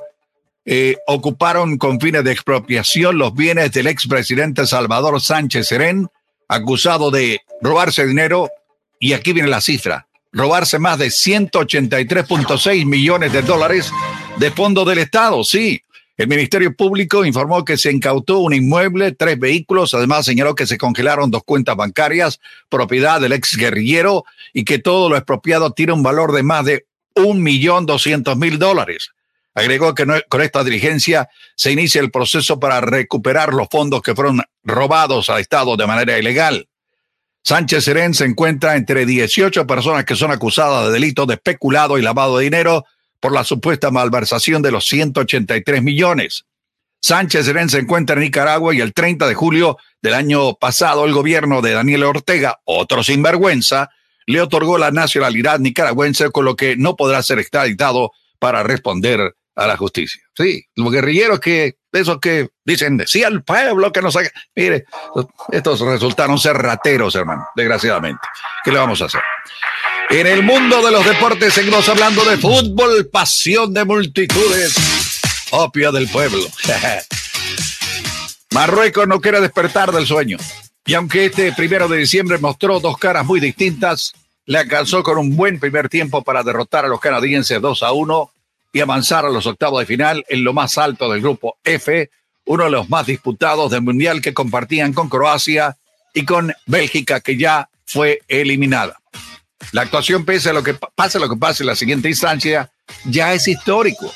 eh, ocuparon con fines de expropiación los bienes del expresidente Salvador Sánchez Serén, acusado de robarse dinero y aquí viene la cifra, robarse más de 183.6 millones de dólares de fondos del Estado, sí. El Ministerio Público informó que se incautó un inmueble, tres vehículos, además señaló que se congelaron dos cuentas bancarias, propiedad del ex guerrillero, y que todo lo expropiado tiene un valor de más de un millón doscientos mil dólares. Agregó que con esta diligencia se inicia el proceso para recuperar los fondos que fueron robados al Estado de manera ilegal. Sánchez Serén se encuentra entre 18 personas que son acusadas de delitos de especulado y lavado de dinero por la supuesta malversación de los 183 millones. Sánchez Serén se encuentra en Nicaragua y el 30 de julio del año pasado el gobierno de Daniel Ortega, otro sinvergüenza, le otorgó la nacionalidad nicaragüense con lo que no podrá ser extraditado para responder a la justicia. Sí, los guerrilleros que, esos que dicen, decía el pueblo que no saque. Mire, estos resultaron ser rateros, hermano, desgraciadamente. ¿Qué le vamos a hacer? En el mundo de los deportes seguimos hablando de fútbol, pasión de multitudes, opio del pueblo. Marruecos no quiere despertar del sueño. Y aunque este primero de diciembre mostró dos caras muy distintas, le alcanzó con un buen primer tiempo para derrotar a los canadienses 2 a 1 y avanzar a los octavos de final en lo más alto del grupo F, uno de los más disputados del Mundial que compartían con Croacia y con Bélgica, que ya fue eliminada. La actuación, pese a lo que pase lo que pase en la siguiente instancia, ya es histórico.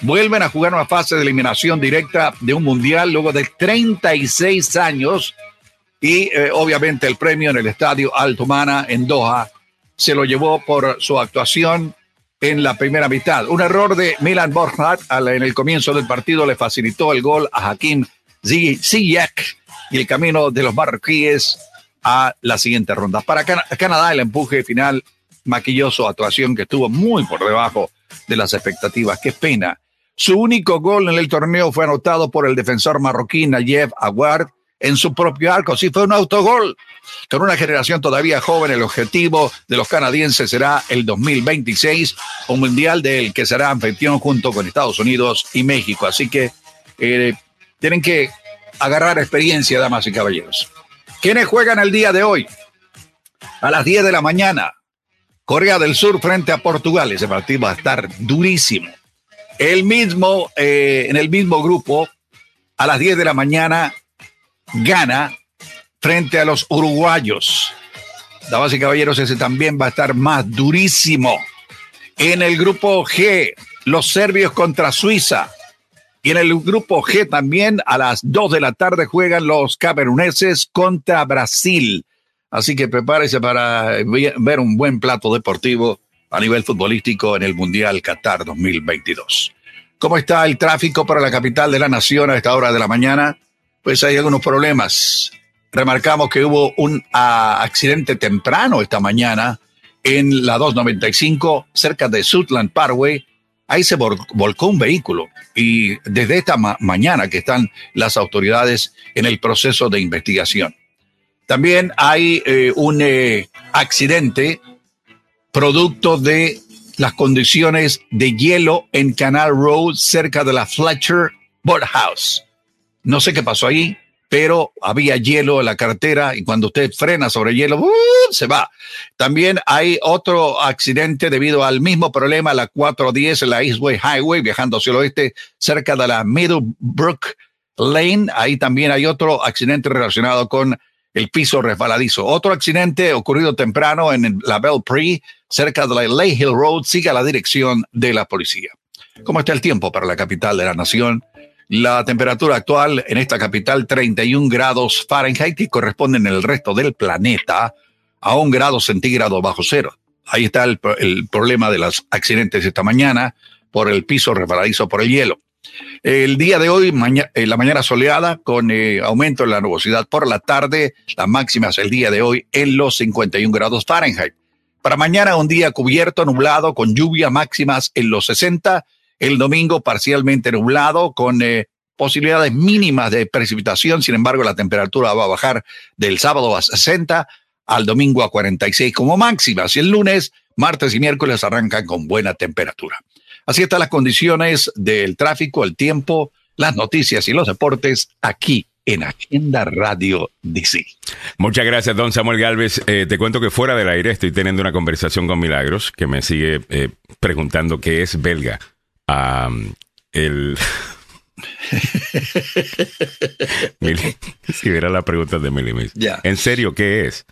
Vuelven a jugar una fase de eliminación directa de un Mundial luego de 36 años Y eh, obviamente el premio en el estadio Altumana en Doha se lo llevó por su actuación en la primera mitad. Un error de Milan Borchardt en el comienzo del partido le facilitó el gol a Hakim Ziyech y el camino de los marroquíes a la siguiente ronda. Para Canadá el empuje final maquilló su actuación que estuvo muy por debajo de las expectativas. Qué pena. Su único gol en el torneo fue anotado por el defensor marroquí Nayef Aguard en su propio arco. Sí, fue un autogol. Con una generación todavía joven, el objetivo de los canadienses será el 2026, un mundial del que será anfitrión junto con Estados Unidos y México. Así que eh, tienen que agarrar experiencia, damas y caballeros. ¿Quiénes juegan el día de hoy? A las 10 de la mañana, Corea del Sur frente a Portugal. Ese partido va a estar durísimo. El mismo, eh, en el mismo grupo, a las 10 de la mañana, gana frente a los uruguayos. Damas y caballeros, ese también va a estar más durísimo. En el grupo G, los serbios contra Suiza. Y en el grupo G también a las 2 de la tarde juegan los cameruneses contra Brasil. Así que prepárese para ver un buen plato deportivo a nivel futbolístico en el Mundial Qatar 2022. ¿Cómo está el tráfico para la capital de la nación a esta hora de la mañana? Pues hay algunos problemas. Remarcamos que hubo un ah, accidente temprano esta mañana en la 295 cerca de Sutland Parkway. Ahí se volcó un vehículo y desde esta mañana que están las autoridades en el proceso de investigación. También hay eh, un eh, accidente producto de las condiciones de hielo en Canal Road cerca de la Fletcher Boathouse. No sé qué pasó ahí, pero había hielo en la carretera y cuando usted frena sobre hielo, ¡uh! se va. También hay otro accidente debido al mismo problema, la 410, la Eastway Highway, viajando hacia el oeste, cerca de la Middlebrook Lane. Ahí también hay otro accidente relacionado con el piso resbaladizo. Otro accidente ocurrido temprano en la Bell Pre, cerca de la Lay Hill Road, sigue la dirección de la policía. ¿Cómo está el tiempo para la capital de la nación? La temperatura actual en esta capital, 31 grados Fahrenheit, que corresponden en el resto del planeta a un grado centígrado bajo cero. Ahí está el, problema de los accidentes esta mañana por el piso resbaladizo por el hielo. El día de hoy, en la mañana soleada, con eh, aumento en la nubosidad por la tarde, las máximas el día de hoy en los 51 grados Fahrenheit. Para mañana, un día cubierto, nublado, con lluvia máximas en los 60 el domingo parcialmente nublado con eh, posibilidades mínimas de precipitación. Sin embargo, la temperatura va a bajar del sábado a 60 al domingo a 46 como máximas. Y el lunes, martes y miércoles arrancan con buena temperatura. Así están las condiciones del tráfico, el tiempo, las noticias y los deportes aquí en Agenda Radio DC. Muchas gracias, don Samuel Galvez. Eh, te cuento que fuera del aire estoy teniendo una conversación con Milagros, que me sigue eh, preguntando qué es belga el... si viera la pregunta de Milly ¿En serio qué es?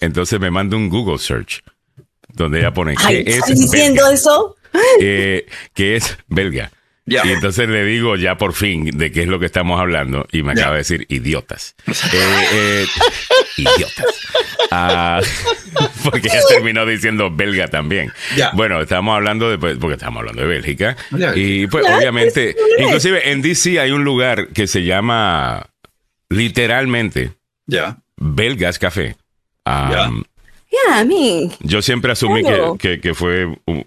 Entonces me manda un Google search donde ella pone ¿qué es diciendo eso? Eh, que es belga. Y entonces le digo ya por fin de qué es lo que estamos hablando y me acaba de decir idiotas. Eh, eh, idiotas. Ah, porque ya terminó diciendo belga también. Bueno, estamos hablando de, pues, porque estamos hablando de Bélgica. Y pues obviamente, inclusive en DC hay un lugar que se llama literalmente Belgas Café. Um, yo siempre asumí que, que, fue un,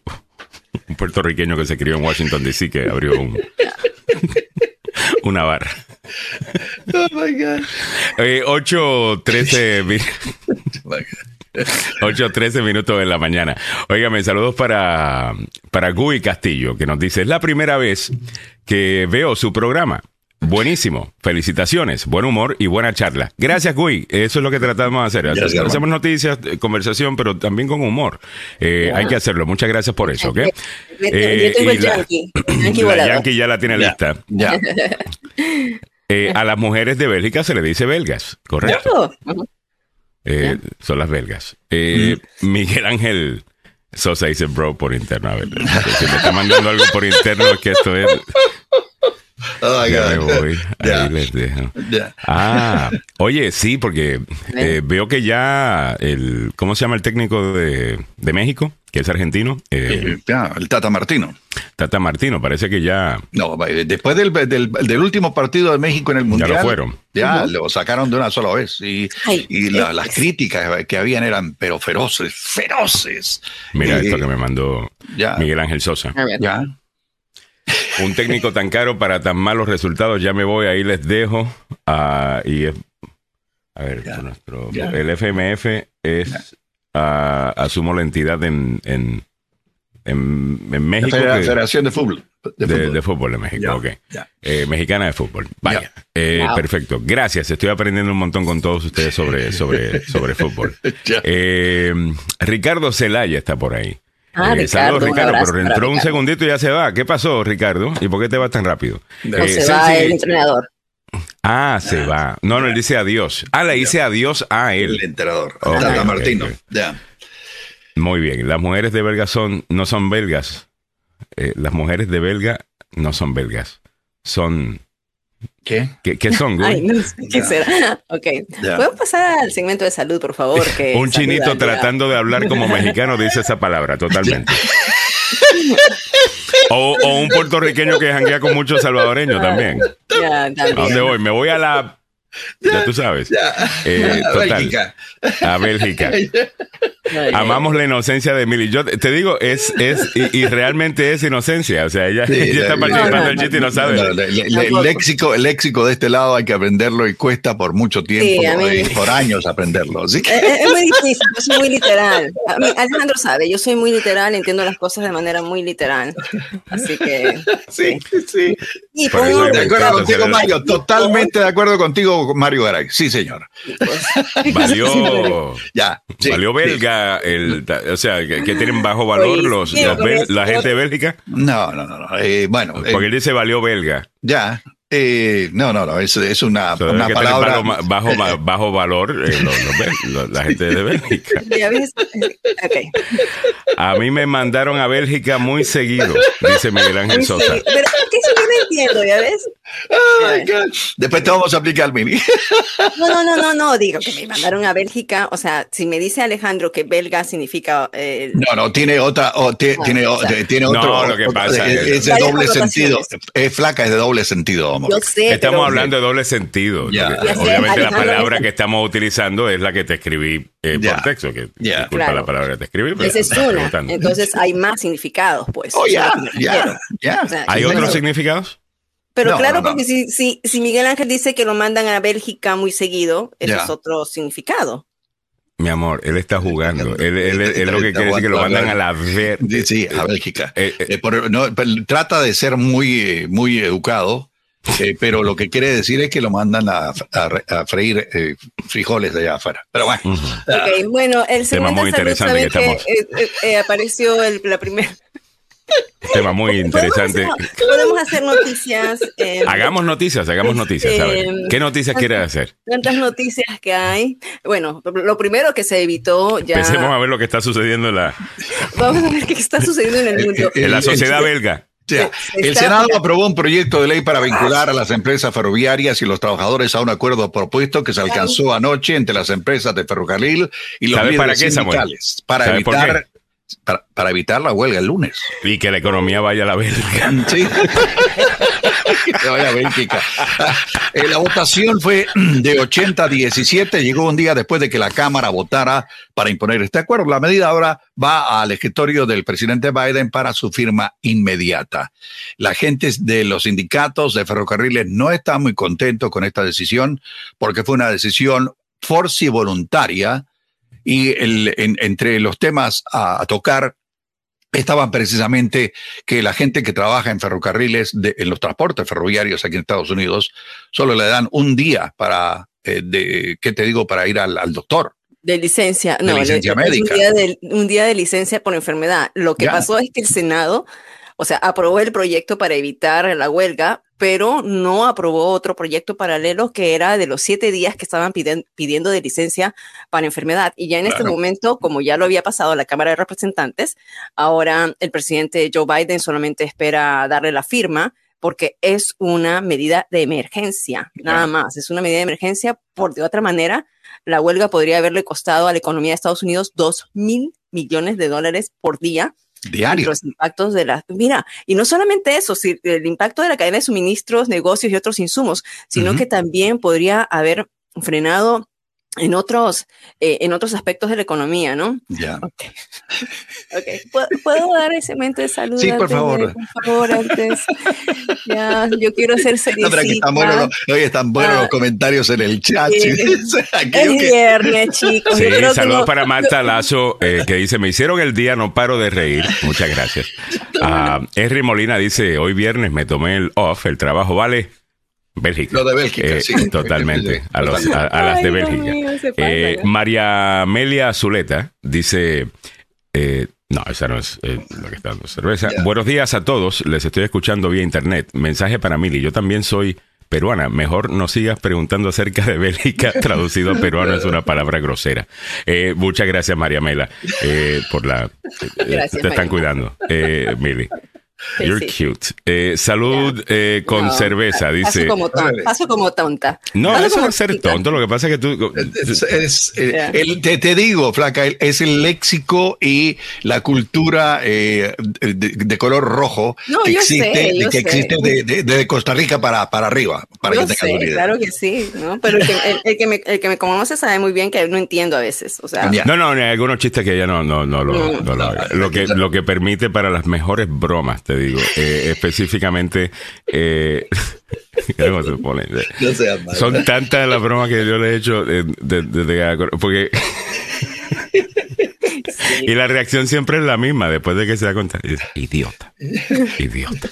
un puertorriqueño que se crió en Washington, D.C., que abrió un, una barra. Oh my God. Eh, 8.13 8.13 minutos de la mañana. Óigame, saludos para, para Gui Castillo, que nos dice: Es la primera vez que veo su programa. Buenísimo. Felicitaciones, buen humor y buena charla. Gracias, Gui. Eso es lo que tratamos de hacer. Hacemos noticias, eh, conversación, pero también con humor. Eh, hay que hacerlo. Muchas gracias por eso, ¿ok? Eh, la, Yankee. ya la tiene lista. Ya. a las mujeres de Bélgica se le dice belgas, ¿correcto? son las belgas. Miguel Ángel Sosa dice bro por interno. A ver, si me está mandando algo por interno, es que esto es... Oh, Ya me voy. Ya. Ahí les dejo. Ya. Ah, oye, sí, porque eh, veo que ya el, ¿cómo se llama el técnico de, de México? Que es argentino. Eh, ya, el Tata Martino. Tata Martino, parece que ya. No, después del, del, del último partido de México en el Mundial. lo fueron. Ya, lo sacaron de una sola vez. Y, Ay, y la- las críticas que habían eran, pero feroces, feroces. Mira esto que me mandó ya. Miguel Ángel Sosa. A ver. Ya. Un técnico tan caro para tan malos resultados, ya me voy, ahí les dejo. Ah, y es- a ver, Ya, nuestro, ya. el FMF es, ah, asumo la entidad en, en, en, en La México. Que- Federación de Fútbol. De, de, fútbol. de fútbol de México, ok. Eh, mexicana de fútbol. Vaya. Eh, Wow. Perfecto. Gracias. Estoy aprendiendo un montón con todos ustedes sobre, sobre, sobre fútbol. Eh, Ricardo Celaya está por ahí. Ah, Eh, Ricardo, saludos, Ricardo, pero entró un segundito y ya se va. ¿Qué pasó, Ricardo? ¿Y por qué te vas tan rápido? No Eh, se va el entrenador. Ah, se va. No, no, él dice adiós. Ah, le dice adiós a El él. enterador. Ok, Tata ok, Martino. ok. Ya. Muy bien. Las mujeres de belga son, no son belgas. Eh, las mujeres de belga no son belgas. Son. ¿Qué? ¿Qué, qué son, güey? Ay, no sé qué será. Ok. Ya. ¿Podemos pasar al segmento de salud, por favor? Que Un chinito ya. tratando de hablar como mexicano dice esa palabra, totalmente. O, o un puertorriqueño que janguea con muchos salvadoreños también. ¿A dónde voy? Me voy a la... Ya tú sabes. Eh, A total. Bélgica. A Bélgica. Amamos la inocencia de Emily. Yo te digo, es, es, y, y realmente es inocencia. O sea, ella, Sí, ella está no, participando no, no, chiste y no No, sabe. no, le- le- le- el, léxico, el léxico de este lado hay que aprenderlo y cuesta por mucho tiempo, Sí, mí- eh, por años aprenderlo. Que, Es, es- es muy difícil, yo soy muy literal. Mí, Alejandro sabe, yo soy muy literal, entiendo las cosas de manera muy literal. Así que. sí, sí. Y Por pongo- eso De acuerdo contigo, Mario. Totalmente de acuerdo contigo, Mario Garay. Sí, señor. Valió, Ya. sí, valió sí. belga, el, o sea, que, que tienen bajo valor Oye, los, los bel- la gente de Bélgica. No, no, no. no. Eh, bueno, eh, Porque él dice valió belga. ya. Eh, no, no, no. Es, es una, O sea, debe una que tener palabra. bajo, bajo, ba- bajo valor eh, los- los bel- los- la gente de Bélgica. A mí me mandaron a Bélgica muy seguido, dice Miguel Ángel Sosa. Pero es no entiendo, ¿ya ves? Oh, my God. Después te vamos a aplicar, Mini. No, no, no, no, no, digo que me mandaron a Bélgica. O sea, si me dice Alejandro que belga significa. eh, No, no, tiene otra, o ti- Ah, tiene, o- sea. tiene No, otro. lo que pasa es, es- es de doble sentido. Es flaca, es de doble sentido, amor. yo sé. Estamos pero- hablando de doble sentido. Sé, Obviamente la Alejandro, palabra es- que estamos utilizando es la que te escribí eh, Ya. por texto. Que, Ya. Disculpa Claro. la palabra que te escribí. pero Esa es una. Entonces hay más significados, pues. Oh, ya, ya, ya. O sea, ¿Hay otros significados? Pero No, claro, no, porque si, si, si Miguel Ángel dice que lo mandan a Bélgica muy seguido, eso Ya. es otro significado. Mi amor, él está jugando. Él, él- él- él lo que quiere decir que lo mandan a la ver. Sí, a Bélgica. Eh, eh. Eh, por- no, pero trata de ser muy, muy educado, eh, pero lo que quiere decir es que lo mandan a, a- a freír eh, frijoles de allá afuera. Pero bueno, Ujú. Ok, bueno, el Tema segmento muy interesante ¿saben que que estamos- eh, eh, eh, apareció el- la primera. Tema muy interesante. Podemos hacer, podemos hacer noticias. eh, Hagamos noticias, hagamos noticias. A ver, Este, ¿qué noticias quieres hacer? tantas noticias que hay. Bueno, lo primero que se evitó ya. Empecemos a ver lo que está sucediendo en la, Vamos a ver qué está sucediendo en el mundo. Eh, en la sociedad el- belga. o sea, Está- el Senado aprobó un proyecto de ley para vincular a las empresas ferroviarias y los trabajadores a un acuerdo propuesto que se alcanzó anoche entre las empresas de ferrocarril y los ¿Sabe líderes para qué, Samuel? para ¿Sabe por evitar para, para evitar la huelga el lunes. Y que la economía vaya a la belga. Sí. Que vaya a Bélgica. Eh, La votación fue de 80 a 17, llegó un día después de que la Cámara votara para imponer este acuerdo. La medida ahora va al escritorio del presidente Biden para su firma inmediata. La gente de los sindicatos de ferrocarriles no está muy contento con esta decisión porque fue una decisión forci voluntaria y el- en- entre los temas a- a tocar estaban precisamente que la gente que trabaja en ferrocarriles, de- en los transportes ferroviarios aquí en Estados Unidos, solo le dan un día para, eh, de, ¿qué te digo?, para ir al, al doctor. De licencia, De no, le- licencia médica. Un día, de, un día de licencia por enfermedad. Lo que Ya. pasó es que el Senado, o sea, aprobó el proyecto para evitar la huelga, pero no aprobó otro proyecto paralelo que era de los siete días que estaban piden- pidiendo de licencia para enfermedad. Y ya en este momento, como ya lo había pasado a la Cámara de Representantes, ahora el presidente Joe Biden solamente espera darle la firma porque es una medida de emergencia, nada más, es una medida de emergencia, por de otra manera, la huelga podría haberle costado a la economía de Estados Unidos dos mil millones de dólares por día. Diario. Los impactos de la. Mira, y no solamente eso, si, el impacto de la cadena de suministros, negocios y otros insumos, sino que también podría haber frenado en otros, eh, en otros aspectos de la economía, ¿no? Ya. Okay. okay. ¿Puedo, ¿Puedo, dar ese momento de salud? Sí, por favor. Por favor, antes. ya, yo quiero ser seriecita. No, están buenos los, oye, están buenos ah, los comentarios en el chat. Sí. Aquí, es viernes, chicos. Sí, saludos no... para Marta Lazo, eh, que dice, me hicieron el día, no paro de reír. Muchas gracias. Henry Molina dice, hoy viernes me tomé el off, el trabajo vale Bélgica. Lo de Bélgica, eh, sí. Totalmente, a, los, a, a las de Bélgica. Mío, eh, María Amelia Zuleta dice, eh, no, esa no es eh, lo que está dando cerveza. Buenos días a todos, les estoy escuchando vía internet. Mensaje para Mili, yo también soy peruana. Mejor no sigas preguntando acerca de Bélgica. Traducido a peruano es una palabra grosera. Eh, muchas gracias, María Mela, eh, por la... Gracias, te están María. cuidando, eh, Mili. Sí, You're sí. cute. Eh, salud eh, con No, cerveza, dice. Paso como, ton- Órale. paso como tonta. No, Paso eso no es ser tonto. Lo que pasa es que tú. Es, es, eh, Ya. el- te, te digo, Flaca, es el léxico y la cultura eh, de, de color rojo No, que existe, sé, yo que existe de, de- de Costa Rica para, para arriba, para Yo que sé, idea. claro que sí, ¿no? Pero el que, el- el que me, el que me conoce sabe muy bien que no entiendo a veces. O sea, Ya. No, no, hay algunos chistes que ella no, no, no lo, No. no lo haga. Lo que, lo que permite para las mejores bromas, te digo, eh, específicamente, eh, mira cómo se pone. No seas malo. Son tantas las bromas que yo le he hecho eh, de- porque y la reacción siempre es la misma después de que se da cuenta. Idiota, idiota.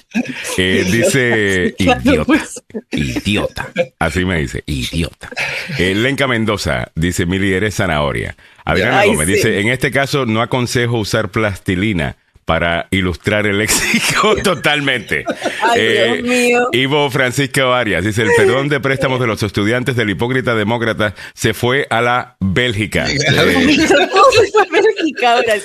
Eh, dice idiota, pues. idiota. Así me dice, idiota. Eh, Lenca Mendoza dice, Mili, eres zanahoria. Adriana Gómez sí. dice, en este caso no aconsejo usar plastilina para ilustrar el léxico totalmente. Ay, Dios mío. Ivo Francisco Arias dice, el perdón de préstamos de los estudiantes del hipócrita demócrata se fue a la Bélgica. Eh,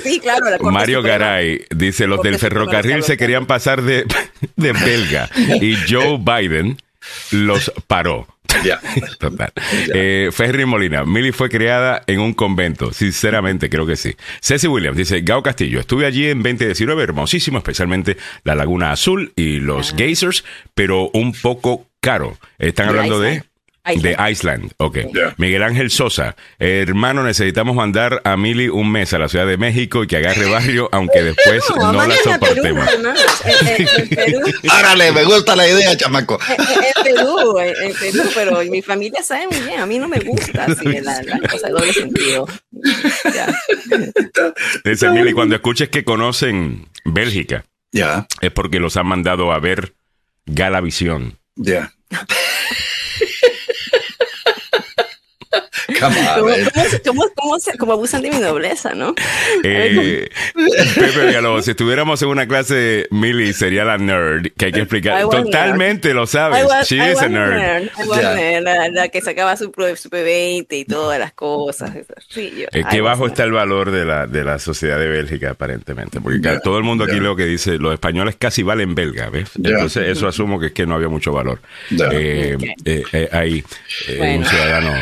sí, claro. la Mario. Garay dice, los del ferrocarril se querían pasar de, de belga y Joe Biden los paró. Ya. Total. Eh, Ferry Molina, Millie fue criada en un convento. Sinceramente, creo que sí. Ceci Williams dice, Gao Castillo, estuve allí en 2019, hermosísimo, especialmente la Laguna Azul y los geysers, pero un poco caro. Están hablando de... Iceland. De Iceland, ok. Ya. Miguel Ángel Sosa, hermano, necesitamos mandar a Mili un mes a la Ciudad de México y que agarre barrio, aunque después no, la soportemos. en Perú, Árale, me gusta la idea, chamaco. en, en Perú, en, Perú, pero mi familia sabe muy bien. A mí no me gusta así la, la cosa de doble sentido. Dice Mili, cuando escuches que conocen Bélgica, Ya, es porque los han mandado a ver Galavisión. ya. Come on, ¿Cómo, cómo, cómo, cómo se- cómo abusan de mi nobleza, no? Eh, Pepe Villalobos, si estuviéramos en una clase, Mili sería la nerd que hay que explicar. Totalmente lo sabes. Was- She I is was a nerd. I la, la que sacaba su, su P20 y todas las cosas. Sí, yo, Eh, was bajo está el valor de la, de la sociedad de Bélgica, aparentemente. Porque todo el mundo aquí Ya. lo que dice, los españoles casi valen belga, ¿ves? Entonces, eso asumo que es que no había mucho valor. Eh, eh, eh, ahí, eh, un Bueno. ciudadano.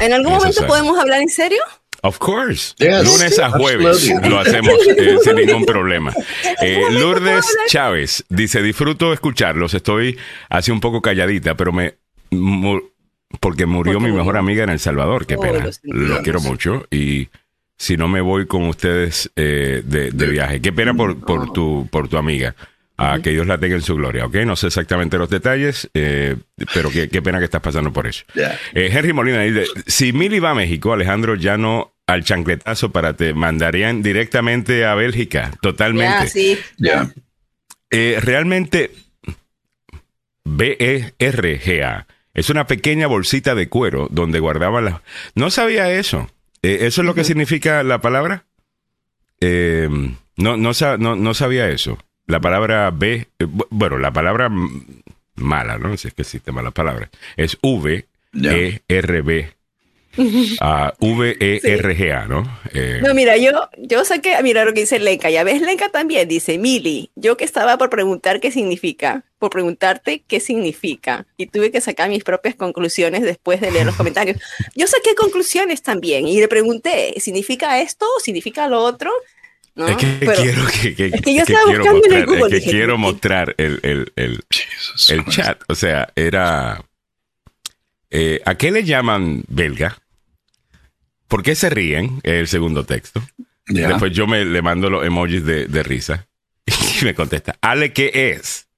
¿En algún momento podemos hablar en serio? Of course. Yes. Lunes a jueves Absolutely. lo hacemos eh, sin ningún problema. Eh, Lourdes? Chávez dice, disfruto escucharlos. Estoy así un poco calladita, pero me... mu- porque murió Porque mi murió. mejor amiga en El Salvador. Qué Oh, pena. lo quiero mucho. Y si no me voy con ustedes eh, de, de viaje. Qué pena por, por, tu, por tu amiga. Ah, que Dios la tenga en su gloria, ¿ok? No sé exactamente los detalles, eh, pero qué, qué pena que estás pasando por eso. Eh, Henry Molina dice, si Mili va a México, Alejandro ya no al chancletazo para te mandarían directamente a Bélgica, totalmente. Ya, sí. Ya. Eh, realmente B-E-R-G-A es una pequeña bolsita de cuero donde guardaban las... No sabía eso. Eh, ¿Eso es lo que significa la palabra? Eh, no, no, sa- no, no sabía eso. La palabra B, eh, bu- bueno, la palabra mala, ¿no? Si es que existe mala palabra. Es V-E-R-B-G-A. Ah, V-E-R-G-A, ¿no? Eh, No, mira, yo, yo saqué, mira lo que dice Lenka. Ya ves, Lenka también dice, Mili, yo que estaba por preguntar qué significa, por preguntarte qué significa. Y tuve que sacar mis propias conclusiones después de leer los comentarios. Yo saqué conclusiones también y le pregunté, ¿significa esto o significa lo otro? ¿No? Es que Pero- quiero que, que- es que yo que estaba quiero buscando en el mostrar, Google, es que dije, quiero mostrar el, el, el, el chat. O sea, era. eh, ¿A qué le llaman belga? ¿Por qué se ríen? Es el segundo texto. Después yo me le mando los emojis de, de risa y me contesta, Ale, ¿qué es?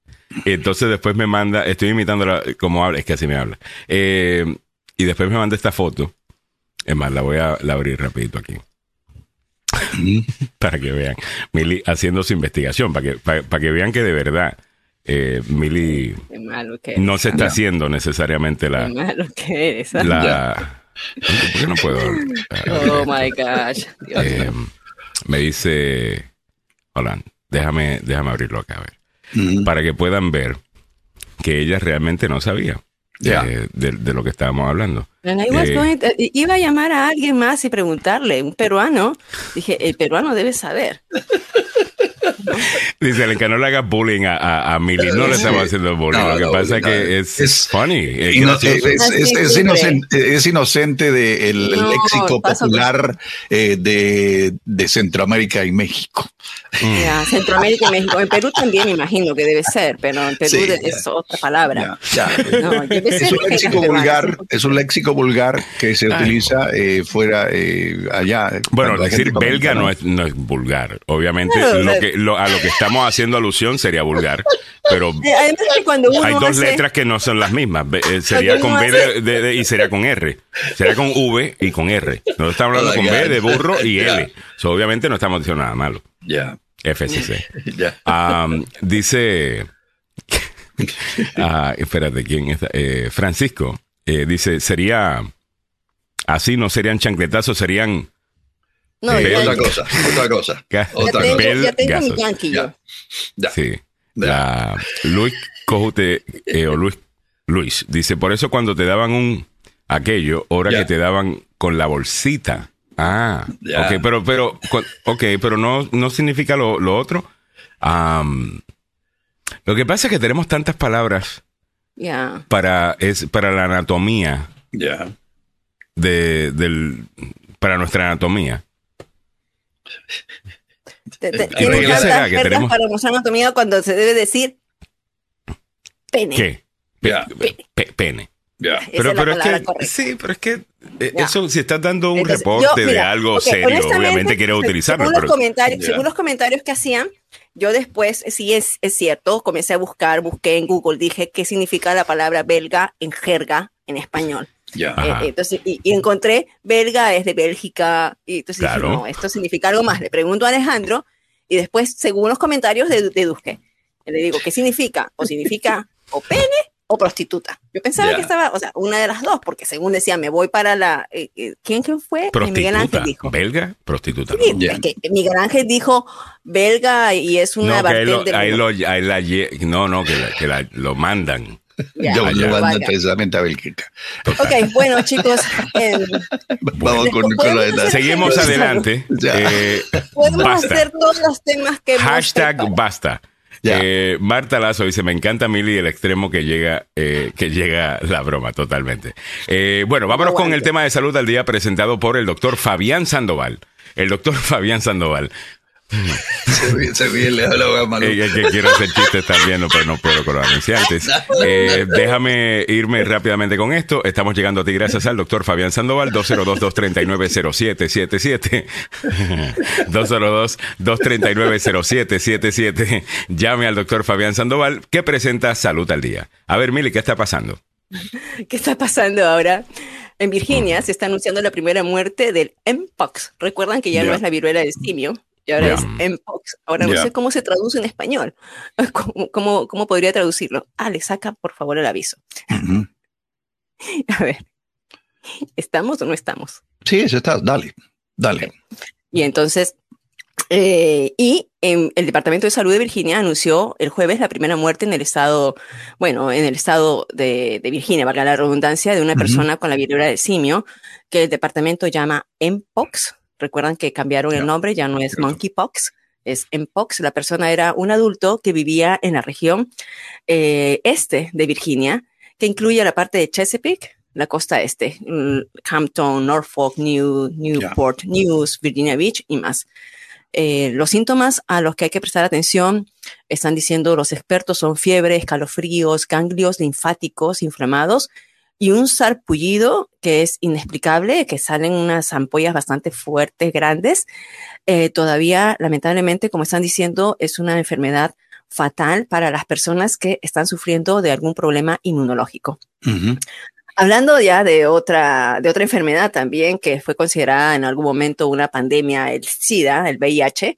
Y entonces después me manda, estoy imitándola como habla, es que así me habla. Eh, y después me manda esta foto. Es más, la voy a la abrir rapidito aquí. para que vean. Mili haciendo su investigación, para que, para, para que vean que de verdad eh, Mili Qué malo que no se está haciendo necesariamente Qué la... malo que eres. la ¿Por qué no puedo? Oh my gosh. Dios Eh, mío. me dice, hola, déjame, déjame abrirlo acá, a ver, Mm. para que puedan ver que ella realmente no sabía Eh, de, de lo que estábamos hablando. And I was Eh, going to- iba a llamar a alguien más y preguntarle, un peruano. Dije, el peruano debe saber. Dice, Lenka, no le hagas bullying a, a, a. No le estamos haciendo bullying. No, lo que no, pasa es no, que es, es- funny. es gracioso. es, inocente, es inocente del No, léxico popular eh, de, de Centroamérica y México. Mm. Ya, Centroamérica y México. En Perú también me imagino que debe ser, pero en Perú Sí, es otra palabra. Pensé Es un que léxico vulgar, es un léxico vulgar que se utiliza eh, fuera eh, allá. Bueno, Cuando la decir belga no es, no es vulgar. Obviamente, lo que, lo- a lo que estamos haciendo alusión sería vulgar. Pero Eh, Además que cuando uno hay dos hace- letras que no son las mismas. Eh, sería con B de- hace- de- de- y sería con R. Sería con V y con R. Nosotros estamos hablando Oh, con B de burro y. L. So, obviamente no estamos diciendo nada malo. Ya, FCC. ya. Am, dice. Ah, espérate, ¿quién está? Eh, Francisco. eh, dice: sería. Así no serían chancletazos, serían. No, Eh, Otra cosa, otra cosa. Ya Otra tengo, cosa. ya tengo mi yankee. Ya. Sí. Ya. La, Luis Cojute, eh, o Luis, Luis, dice, por eso cuando te daban un aquello, ahora Ya. que te daban con la bolsita. Ah, Ya. ok, pero, pero, ok, pero no, no significa lo, lo otro. Lo que pasa es que tenemos tantas palabras Ya. para, es, para la anatomía Ya. de, del, para nuestra anatomía. Te- te- ¿Y Tiene tantas que tenemos- para nuestra anatomía cuando se debe decir pene. ¿Qué? Pe- Ya. pe- pene. Ya. Esa Pero, pero es que, correcta. sí, pero es que Ya. eso, si estás dando un Entonces, reporte yo, de mira, algo ok, serio, obviamente quieres utilizarlo. Según, los Pero, comentarios, Ya. según los comentarios que hacían, yo después, sí es, es cierto, comencé a buscar, busqué en Google, dije qué significa la palabra belga en jerga en español. Ajá. Eh, entonces, y, y encontré belga es de Bélgica, y entonces Claro. dije, no, esto significa algo más. Le pregunto a Alejandro, y después, según los comentarios, dedu- deduzqué. Le digo, ¿qué significa? O significa o pene o prostituta. Yo pensaba Ya. que estaba, o sea, una de las dos, porque según decía, me voy para la. eh, eh, ¿Quién quién fue? Eh, Miguel prostituta. Ángel dijo. Belga, prostituta. Sí. Ya. es que Miguel Ángel dijo belga y es una No, que ahí lo, ahí lo- ahí la no, no, que, la- que la- lo mandan. Ya, Yo ya. valga. precisamente a Bélgica. Ok, bueno, chicos, em, Vamos con, con lo de la- Seguimos Ya. adelante. Ya. Eh, podemos basta. hacer todos los temas que Hashtag basta. Ya. Eh, Marta Lazo dice, me encanta Mili el extremo que llega, eh, que llega la broma, totalmente. Eh, bueno, vámonos con el tema de salud al día presentado por el doctor Fabián Sandoval. El doctor Fabián Sandoval. Se ríe, se ríe, le da la hoja a. Eh, es que quiero hacer chistes también, no, pero no puedo con los anunciantes. Eh, déjame irme rápidamente con esto. Estamos llegando a ti gracias al doctor Fabián Sandoval, 202-239-0777. 202-239-0777. Llame al doctor Fabián Sandoval que presenta Salud al Día. A ver, Mili, ¿qué está pasando? ¿Qué está pasando ahora? En Virginia se está anunciando la primera muerte del Mpox. Recuerdan que ya no es la viruela del simio, y ahora Ya. es Mpox. Ahora no sé cómo se traduce en español. ¿Cómo, cómo, cómo podría traducirlo? Ah, le saca por favor el aviso. A ver, ¿estamos o no estamos? Sí, eso está. Dale, dale. Y entonces, Eh, y el Departamento de Salud de Virginia anunció el jueves la primera muerte en el estado, bueno, en el estado de, Virginia, valga la redundancia, de una persona con la viruela del simio, que el departamento llama Mpox. Recuerdan que cambiaron el nombre, ya no es Monkeypox, es Mpox. La persona era un adulto que vivía en la región eh, este de Virginia, que incluye la parte de Chesapeake, la costa este, mm, Hampton, Norfolk, New, Newport News, Virginia Beach y más. Eh, los síntomas a los que hay que prestar atención, están diciendo los expertos, son fiebre, escalofríos, ganglios linfáticos inflamados y un sarpullido que es inexplicable, que salen unas ampollas bastante fuertes, grandes. Eh, todavía, lamentablemente, como están diciendo, es una enfermedad fatal para las personas que están sufriendo de algún problema inmunológico. Hablando ya de otra, de otra enfermedad también que fue considerada en algún momento una pandemia, el SIDA, el VIH,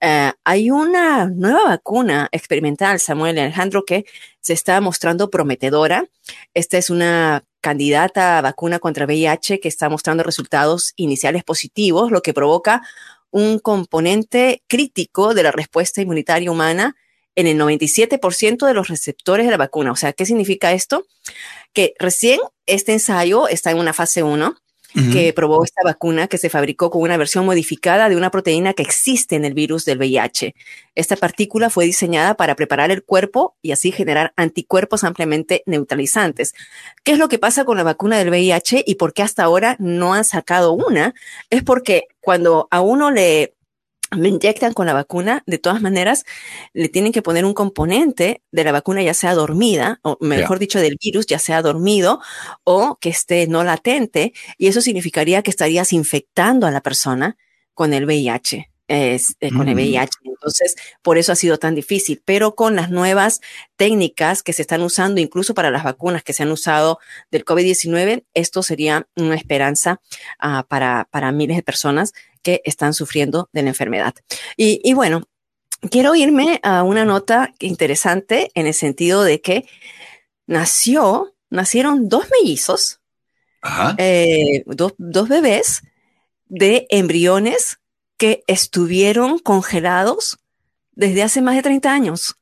eh, hay una nueva vacuna experimental, Samuel Alejandro, que se está mostrando prometedora. Esta es una candidata a vacuna contra VIH que está mostrando resultados iniciales positivos, lo que provoca un componente crítico de la respuesta inmunitaria humana en el 97% de los receptores de la vacuna. O sea, ¿qué significa esto? Que recién este ensayo está en una fase 1 que probó esta vacuna que se fabricó con una versión modificada de una proteína que existe en el virus del VIH. Esta partícula fue diseñada para preparar el cuerpo y así generar anticuerpos ampliamente neutralizantes. ¿Qué es lo que pasa con la vacuna del VIH y por qué hasta ahora no han sacado una? Es porque cuando a uno le me inyectan con la vacuna, de todas maneras, le tienen que poner un componente de la vacuna, ya sea dormida, o mejor dicho, del virus, ya sea dormido o que esté no latente, y eso significaría que estarías infectando a la persona con el VIH. Es, eh, con el VIH. Mm. Entonces, por eso ha sido tan difícil. Pero con las nuevas técnicas que se están usando, incluso para las vacunas que se han usado del COVID-19, esto sería una esperanza uh, para, para miles de personas que están sufriendo de la enfermedad. Y, bueno, quiero irme a una nota interesante en el sentido de que nació, nacieron dos mellizos, eh, dos, bebés de embriones que estuvieron congelados desde hace más de 30 años.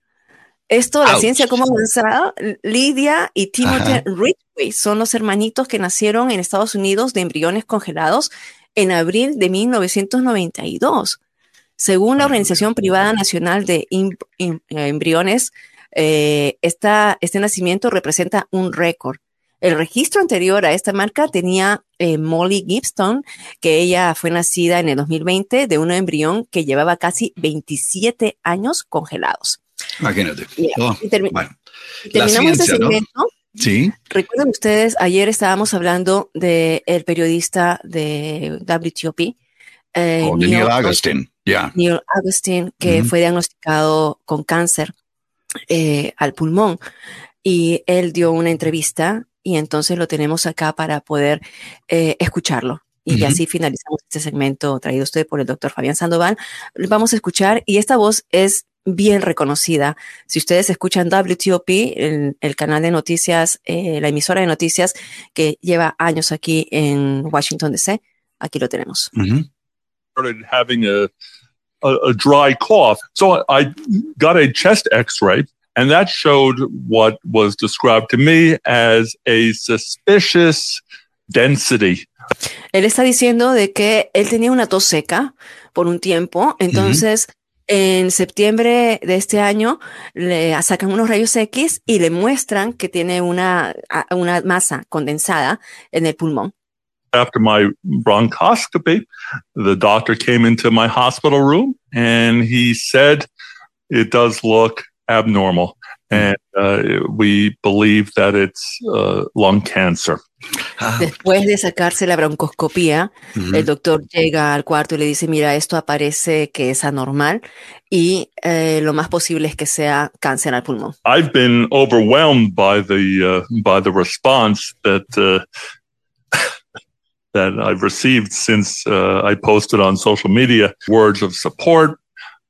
Esto, la ciencia como avanzada, Lidia y Timothy Ridgway son los hermanitos que nacieron en Estados Unidos de embriones congelados en abril de 1992. Según la Organización Privada Nacional de Embriones, eh, este nacimiento representa un récord. El registro anterior a esta marca tenía eh, Molly Gibson, que ella fue nacida en el 2020 de un embrión que llevaba casi 27 años congelados. Imagínate. Oh, terminamos este segmento. Sí. Recuerden ustedes, ayer estábamos hablando del el periodista de WTOP. Eh, oh, Neil, Agustin, Neil Agustin, que fue diagnosticado con cáncer eh, al pulmón. Y él dio una entrevista y entonces lo tenemos acá para poder eh, escucharlo. Y así finalizamos este segmento traído usted por el doctor Fabián Sandoval. Vamos a escuchar y esta voz es bien reconocida. Si ustedes escuchan WTOP, el, el canal de noticias, eh, la emisora de noticias que lleva años aquí en Washington DC, aquí lo tenemos. Mm -hmm. Started having a, a, a dry cough. So I got a chest x-ray and that showed what was described to me as a suspicious density. Él está diciendo de que él tenía una tos seca por un tiempo, entonces en septiembre de este año le sacan unos rayos X y le muestran que tiene una, una masa condensada en el pulmón. After my bronchoscopy, the doctor came into my hospital room and he said it does look abnormal. And uh, we believe that it's uh, lung cancer. Ah, Después de sacarse la broncoscopía, el doctor llega al cuarto y le dice, mira, esto aparece que es anormal y eh, lo más posible es que sea cáncer al pulmón. I've been overwhelmed by the, uh, by the response that, uh, that I've received since uh, I posted on social media. Words of support,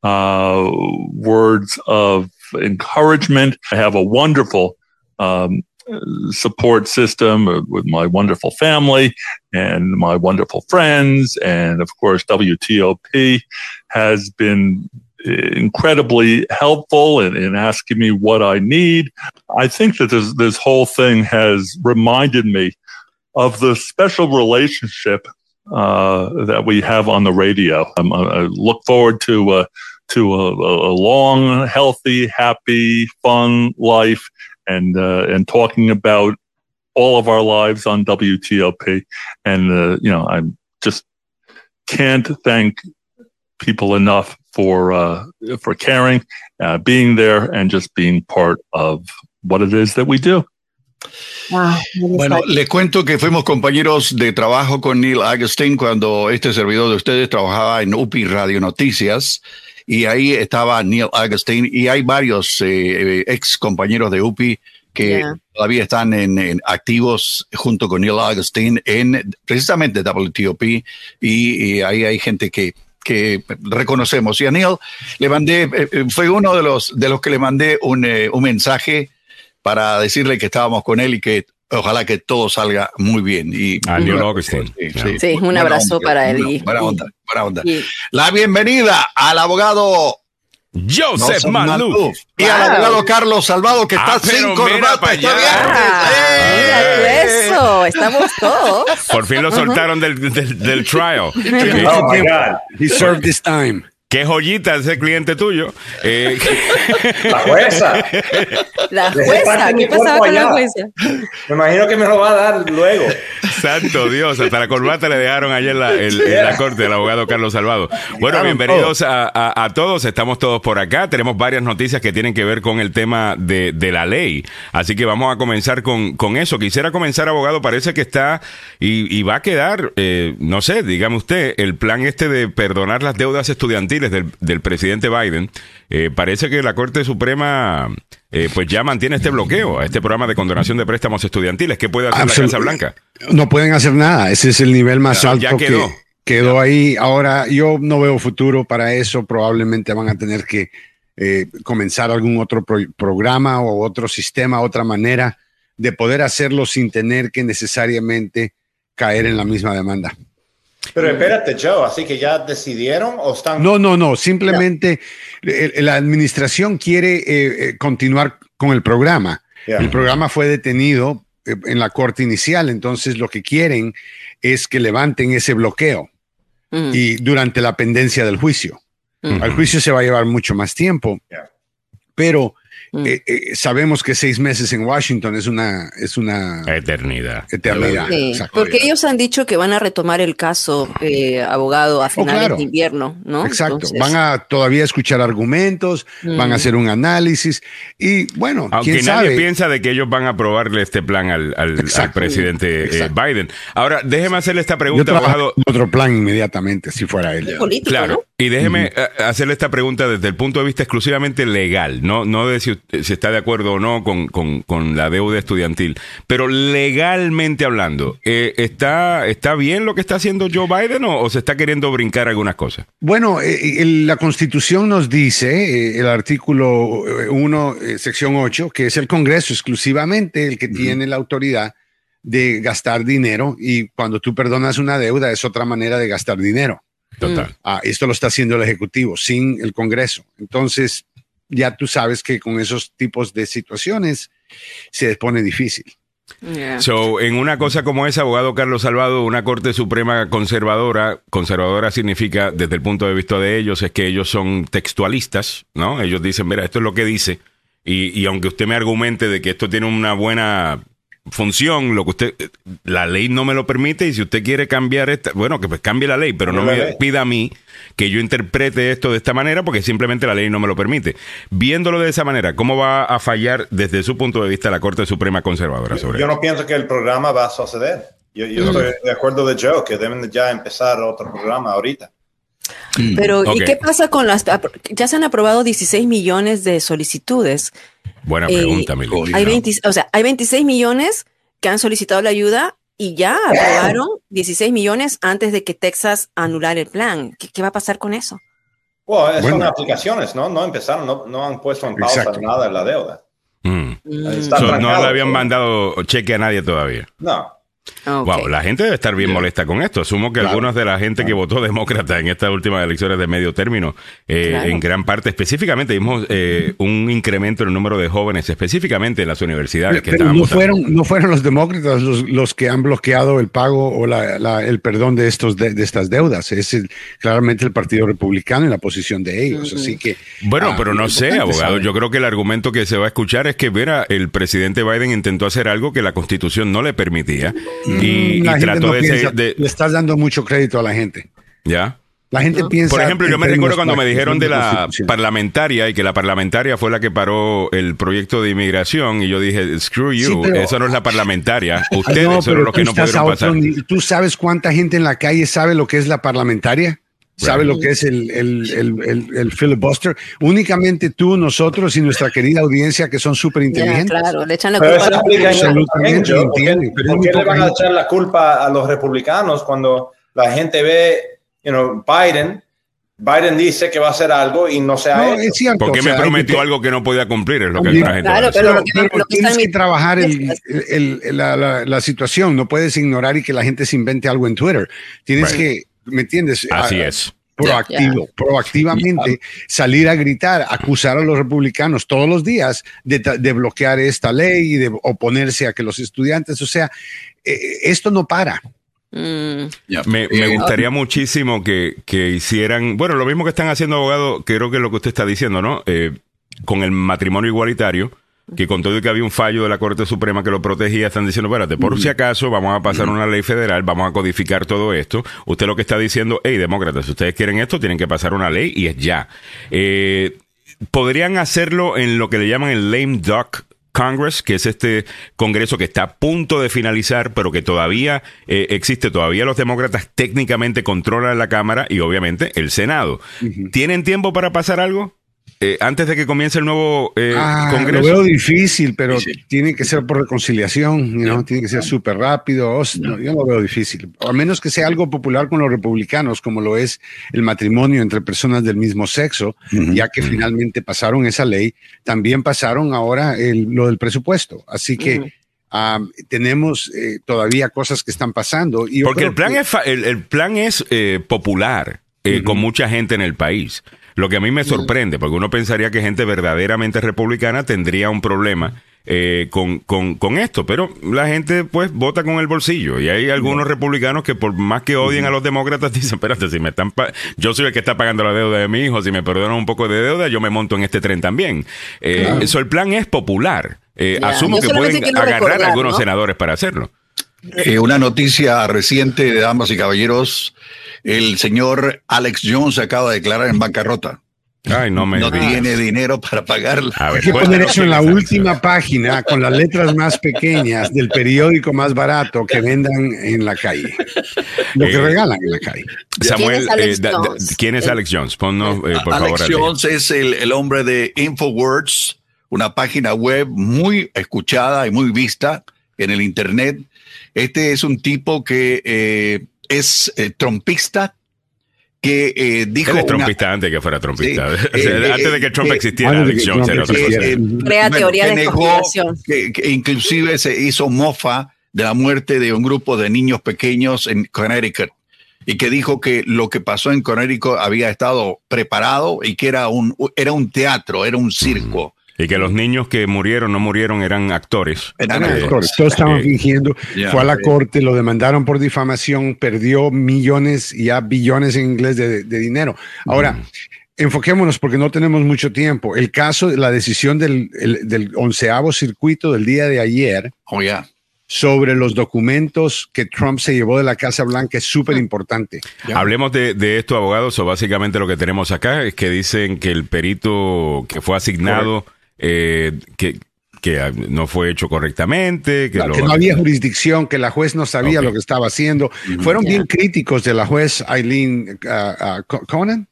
words of encouragement. I have a wonderful um, support system with my wonderful family and my wonderful friends. And of course, WTOP has been incredibly helpful in, in asking me what I need. I think that this, this whole thing has reminded me of the special relationship uh, that we have on the radio. I look forward to uh, to a, a, long, healthy, happy, fun life, and uh, and talking about all of our lives on WTOP. And uh, you know, I just can't thank people enough for uh, for caring, uh, being there, and just being part of what it is that we do. Bueno, les cuento que fuimos compañeros de trabajo con Neil Agustín cuando este servidor de ustedes trabajaba en UPI Radio Noticias y ahí estaba Neil Agustín y hay varios eh, ex compañeros de UPI que todavía están en, activos junto con Neil Agustín en precisamente WTOP y, y ahí hay gente que que reconocemos. Y a Neil le mandé, eh, eh, fue uno de los, de los que le mandé un, un mensaje para decirle que estábamos con él y que ojalá que todo salga muy bien. Y, a Neil Augustine. Sí, un abrazo para él. Buena, onda, buena onda. La bienvenida al abogado Joseph Maluf. Y al abogado Carlos Salvado, que está ah, sin corbata. Está bien. Ah, eso, estamos todos. Por fin lo soltaron del, del, del trial. oh my God. He served this time. Qué joyita ese cliente tuyo. Eh, la jueza. La jueza. ¿Qué pasaba con la jueza? Me imagino que me lo va a dar luego. Santo Dios, hasta la corbata le dejaron ayer en la, en, la corte del abogado Carlos Salvado. Bueno, bienvenidos a, a, todos. Estamos todos por acá. Tenemos varias noticias que tienen que ver con el tema de, de la ley. Así que vamos a comenzar con, con, eso. Quisiera comenzar, abogado. Parece que está y, y va a quedar, eh, no sé, dígame usted, el plan este de perdonar las deudas estudiantiles del, presidente Biden, eh, parece que la Corte Suprema eh, pues ya mantiene este bloqueo a este programa de condonación de préstamos estudiantiles. ¿Qué puede hacer la Casa Blanca? No pueden hacer nada. Ese es el nivel más alto ya quedó. que quedó ahí. Ahora yo no veo futuro para eso. Probablemente van a tener que eh, comenzar algún otro programa o otro sistema, otra manera de poder hacerlo sin tener que necesariamente caer en la misma demanda. Pero espérate, Joe, así que ya decidieron o están. No, no, no, simplemente la administración quiere eh, eh, continuar con el programa. El programa fue detenido eh, en la corte inicial, entonces lo que quieren es que levanten ese bloqueo mm. y durante la pendencia del juicio. Mm. El juicio se va a llevar mucho más tiempo, pero Mm. Eh, eh, sabemos que seis meses en Washington es una, es una eternidad. eternidad porque ellos han dicho que van a retomar el caso, eh, abogado, a oh, finales de invierno, ¿no? Exacto. van a todavía escuchar argumentos, van a mm. hacer un análisis y bueno, aunque nadie piensa de que ellos van a aprobarle este plan al, al, presidente Biden. Ahora, déjeme hacerle esta pregunta, abogado. Otro plan inmediatamente, si fuera él. claro. Y déjeme hacerle esta pregunta desde el punto de vista exclusivamente legal, no, no de si, está de acuerdo o no con, con, la deuda estudiantil. Pero legalmente hablando, eh, ¿está, ¿está bien lo que está haciendo Joe Biden o, se está queriendo brincar algunas cosas? Bueno, eh, la Constitución nos dice, eh, el artículo 1, sección 8, que es el Congreso exclusivamente el que tiene la autoridad de gastar dinero y cuando tú perdonas una deuda es otra manera de gastar dinero. Total. Ah, esto lo está haciendo el Ejecutivo sin el Congreso. Entonces, ya tú sabes que con esos tipos de situaciones se pone difícil. So, en una cosa como esa, abogado Carlos Salvado, una Corte Suprema conservadora, conservadora significa, desde el punto de vista de ellos, es que ellos son textualistas, ¿no? Ellos dicen, mira, esto es lo que dice, y, y aunque usted me argumente de que esto tiene una buena función, lo que usted, la ley no me lo permite y si usted quiere cambiar esta, bueno, que pues cambie la ley, pero no me pida a mí que yo interprete esto de esta manera porque simplemente la ley no me lo permite. Viéndolo de esa manera, ¿cómo va a fallar desde su punto de vista la Corte Suprema Conservadora sobre Yo, no pienso que el programa va a suceder. Yo, estoy de acuerdo de Joe que deben ya empezar otro programa ahorita. Pero, ¿y qué pasa con las... Ya se han aprobado 16 millones de solicitudes. Buena eh, pregunta, Hay o sea, hay 26 millones que han solicitado la ayuda y ya aprobaron 16 millones antes de que Texas anulara el plan. ¿Qué, va a pasar con eso? Bueno, son aplicaciones, ¿no? No empezaron, no, han puesto en pausa nada en la deuda. Mm. Está So, no le habían mandado cheque a nadie todavía. No. Ok. Wow, la gente debe estar bien molesta con esto. Asumo que algunos de la gente que votó demócrata en estas últimas elecciones de medio término, eh, Claro. en gran parte, específicamente vimos eh, un incremento en el número de jóvenes, específicamente en las universidades que Pero estaban no votando. fueron, no fueron los demócratas los, los que han bloqueado el pago o la- la- el perdón de, estos, de, de estas deudas. Es el- claramente el Partido Republicano y la posición de ellos. Así que. Bueno, ah, pero no sé, abogado. saber. Yo creo que el argumento que se va a escuchar es que, mira, el presidente Biden intentó hacer algo que la constitución no le permitía y, y gente trató no de, piensa- de- Le estás dando mucho crédito a la gente. ¿Ya? La gente piensa. Por ejemplo, yo me recuerdo cuando me dijeron de la parlamentaria y que la parlamentaria fue la que paró el proyecto de inmigración y yo dije, screw you, Sí, pero- esa no es la parlamentaria, ustedes no, son los que no pudieron pasar. ¿Tú sabes cuánta gente en la calle sabe lo que es la parlamentaria? ¿Sabe lo que es el, el, el, el- el filibuster? Únicamente tú, nosotros y nuestra querida audiencia que son súper inteligentes. claro, le echan la culpa a los Absolutamente. ¿Por qué- entienden, pero es ¿Por muy qué le van a echar la culpa a los republicanos cuando la gente ve, you know, Biden, Biden dice que va a hacer algo y no se ha No, hecho? es cierto. ¿Por qué o me sea, hay prometió que- algo que no podía cumplir? Es lo que la gente Claro, pero Pero, lo que- pero lo que tienes que trabajar el- el- la, la- la situación. No puedes ignorar y que la gente se invente algo en Twitter. Tienes Right. que, ¿me entiendes? Así Ah, es. Proactivo, proactivamente salir a gritar, acusar a los republicanos todos los días de, de bloquear esta ley y de oponerse a que los estudiantes, o sea, eh, esto no para. Mm, Me, me Eh, gustaría muchísimo que, que hicieran, bueno, lo mismo que están haciendo, abogado, creo que es lo que usted está diciendo, ¿no? Eh, con el matrimonio igualitario, que con todo y que había un fallo de la Corte Suprema que lo protegía, están diciendo, espérate, por si acaso vamos a pasar una ley federal, vamos a codificar todo esto. Usted lo que está diciendo, hey, demócratas, si ustedes quieren esto, tienen que pasar una ley y es ya. Eh, podrían hacerlo en lo que le llaman el lame duck Congress, que es este Congreso que está a punto de finalizar, pero que todavía eh, existe, todavía los demócratas técnicamente controlan la Cámara y obviamente el Senado. ¿Tienen tiempo para pasar algo? Eh, antes de que comience el nuevo eh, Ah, Congreso. Lo veo difícil, pero tiene que ser por reconciliación, ¿no? tiene que ser súper rápido. O s- no, yo lo veo difícil. A menos que sea algo popular con los republicanos, como lo es el matrimonio entre personas del mismo sexo, ya que finalmente pasaron esa ley, también pasaron ahora el- lo del presupuesto. Así que tenemos eh, todavía cosas que están pasando. Y Porque el plan que- es, fa- el, el plan es eh, popular eh, con mucha gente en el país. Lo que a mí me sorprende, porque uno pensaría que gente verdaderamente republicana tendría un problema eh, con, con, con esto, pero la gente pues vota con el bolsillo y hay algunos republicanos que por más que odien a los demócratas dicen, espérate, si me están pa- yo soy el que está pagando la deuda de mi hijo, si me perdonan un poco de deuda, yo me monto en este tren también. Eh, Eso, el plan es popular. Eh, Asumo yo que pueden agarrar recordar, algunos ¿no? senadores para hacerlo. Eh, una noticia reciente de damas y caballeros. El señor Alex Jones acaba de declarar en bancarrota. Ay, no me No digas. tiene dinero para pagarla. A ver, Hay que poner eso en la última página con las letras más pequeñas del periódico más barato que vendan en la calle. Lo que Eh, regalan en la calle. Samuel, ¿Quién es Alex eh, da- da- Jones? ¿quién es Alex Jones? Ponnos, eh, por Alex favor. Jones es el, el hombre de Infowords, una página web muy escuchada y muy vista en el Internet. Este es un tipo que eh, es eh, trompista, que eh, dijo... Él es una- trompista antes de que fuera trompista. Sí. O sea, Eh, antes de que Trump eh, existiera, Jones Trump era otra cosa. eh, Crea teoría que de negó, conspiración. que, que inclusive se hizo mofa de la muerte de un grupo de niños pequeños en Connecticut y que dijo que lo que pasó en Connecticut había estado preparado y que era un, era un teatro, era un circo. Y que los niños que murieron, no murieron, eran actores. Eran Eran actores. todos estaban eh, fingiendo. Fue a la eh. corte, lo demandaron por difamación, perdió millones, ya billones en inglés de, de dinero. Ahora, enfoquémonos porque no tenemos mucho tiempo. El caso, la decisión del, el- del onceavo circuito del día de ayer Oh, sobre los documentos que Trump se llevó de la Casa Blanca es súper importante. Hablemos de, de esto, abogados. O básicamente lo que tenemos acá es que dicen que el perito que fue asignado, eh, que, que no fue hecho correctamente, que, lo- no había jurisdicción, que la juez no sabía lo que estaba haciendo. Fueron bien críticos de la juez Eileen ah, Co- Conan.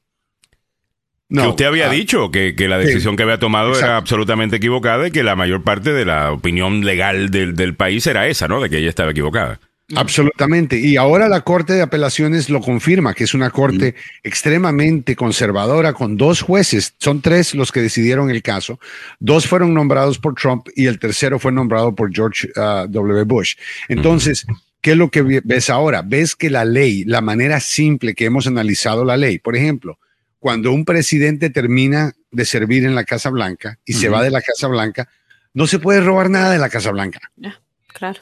que usted había ah, dicho que, que la decisión que había tomado era absolutamente equivocada y que la mayor parte de la opinión legal del, del país era esa, ¿no? De que ella estaba equivocada. Absolutamente. Y ahora la Corte de Apelaciones lo confirma, que es una corte extremadamente conservadora con dos jueces. Son tres los que decidieron el caso. Dos fueron nombrados por Trump y el tercero fue nombrado por George uh, W. Bush. Entonces, ¿qué es lo que ves ahora? Ves que la ley, la manera simple que hemos analizado la ley, por ejemplo, cuando un presidente termina de servir en la Casa Blanca y se va de la Casa Blanca, no se puede robar nada de la Casa Blanca. claro.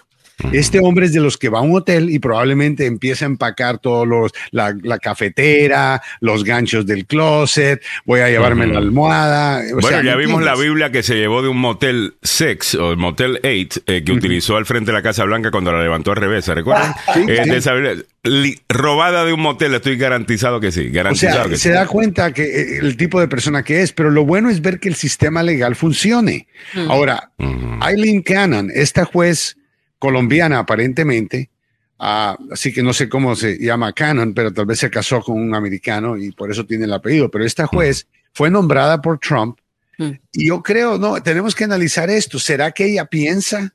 Este hombre es de los que va a un hotel y probablemente empieza a empacar todos los, la, cafetera, los ganchos del closet, voy a llevarme la almohada. bueno, ya vimos la Biblia que se llevó de un motel 6 o el motel 8 eh, que utilizó al frente de la Casa Blanca cuando la levantó al revés, ¿se recuerdan? Eh, robada de un motel, estoy garantizado que sí. Garantizado se da cuenta que eh, el tipo de persona que es, pero lo bueno es ver que el sistema legal funcione. Ahora, Eileen Cannon, esta juez colombiana aparentemente, así que no sé cómo se llama Cannon, pero tal vez se casó con un americano y por eso tiene el apellido, pero esta juez fue nombrada por Trump mm. y yo creo, no, tenemos que analizar esto, ¿será que ella piensa,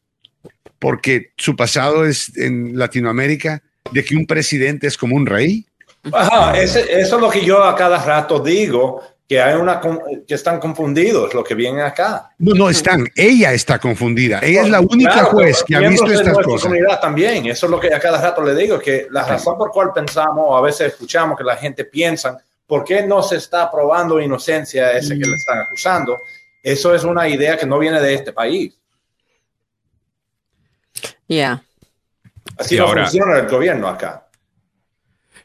porque su pasado es en Latinoamérica, de que un presidente es como un rey? eso es lo que yo a cada rato digo, que hay una que están confundidos lo que viene acá. No, no están. Ella está confundida. Ella es la única juez que ha visto estas cosas. Comunidad también. Eso es lo que a cada rato le digo que la razón por cual pensamos o a veces escuchamos que la gente piensa por qué no se está probando inocencia ese que le están acusando. Eso es una idea que no viene de este país. Ya. Así no funciona el gobierno acá.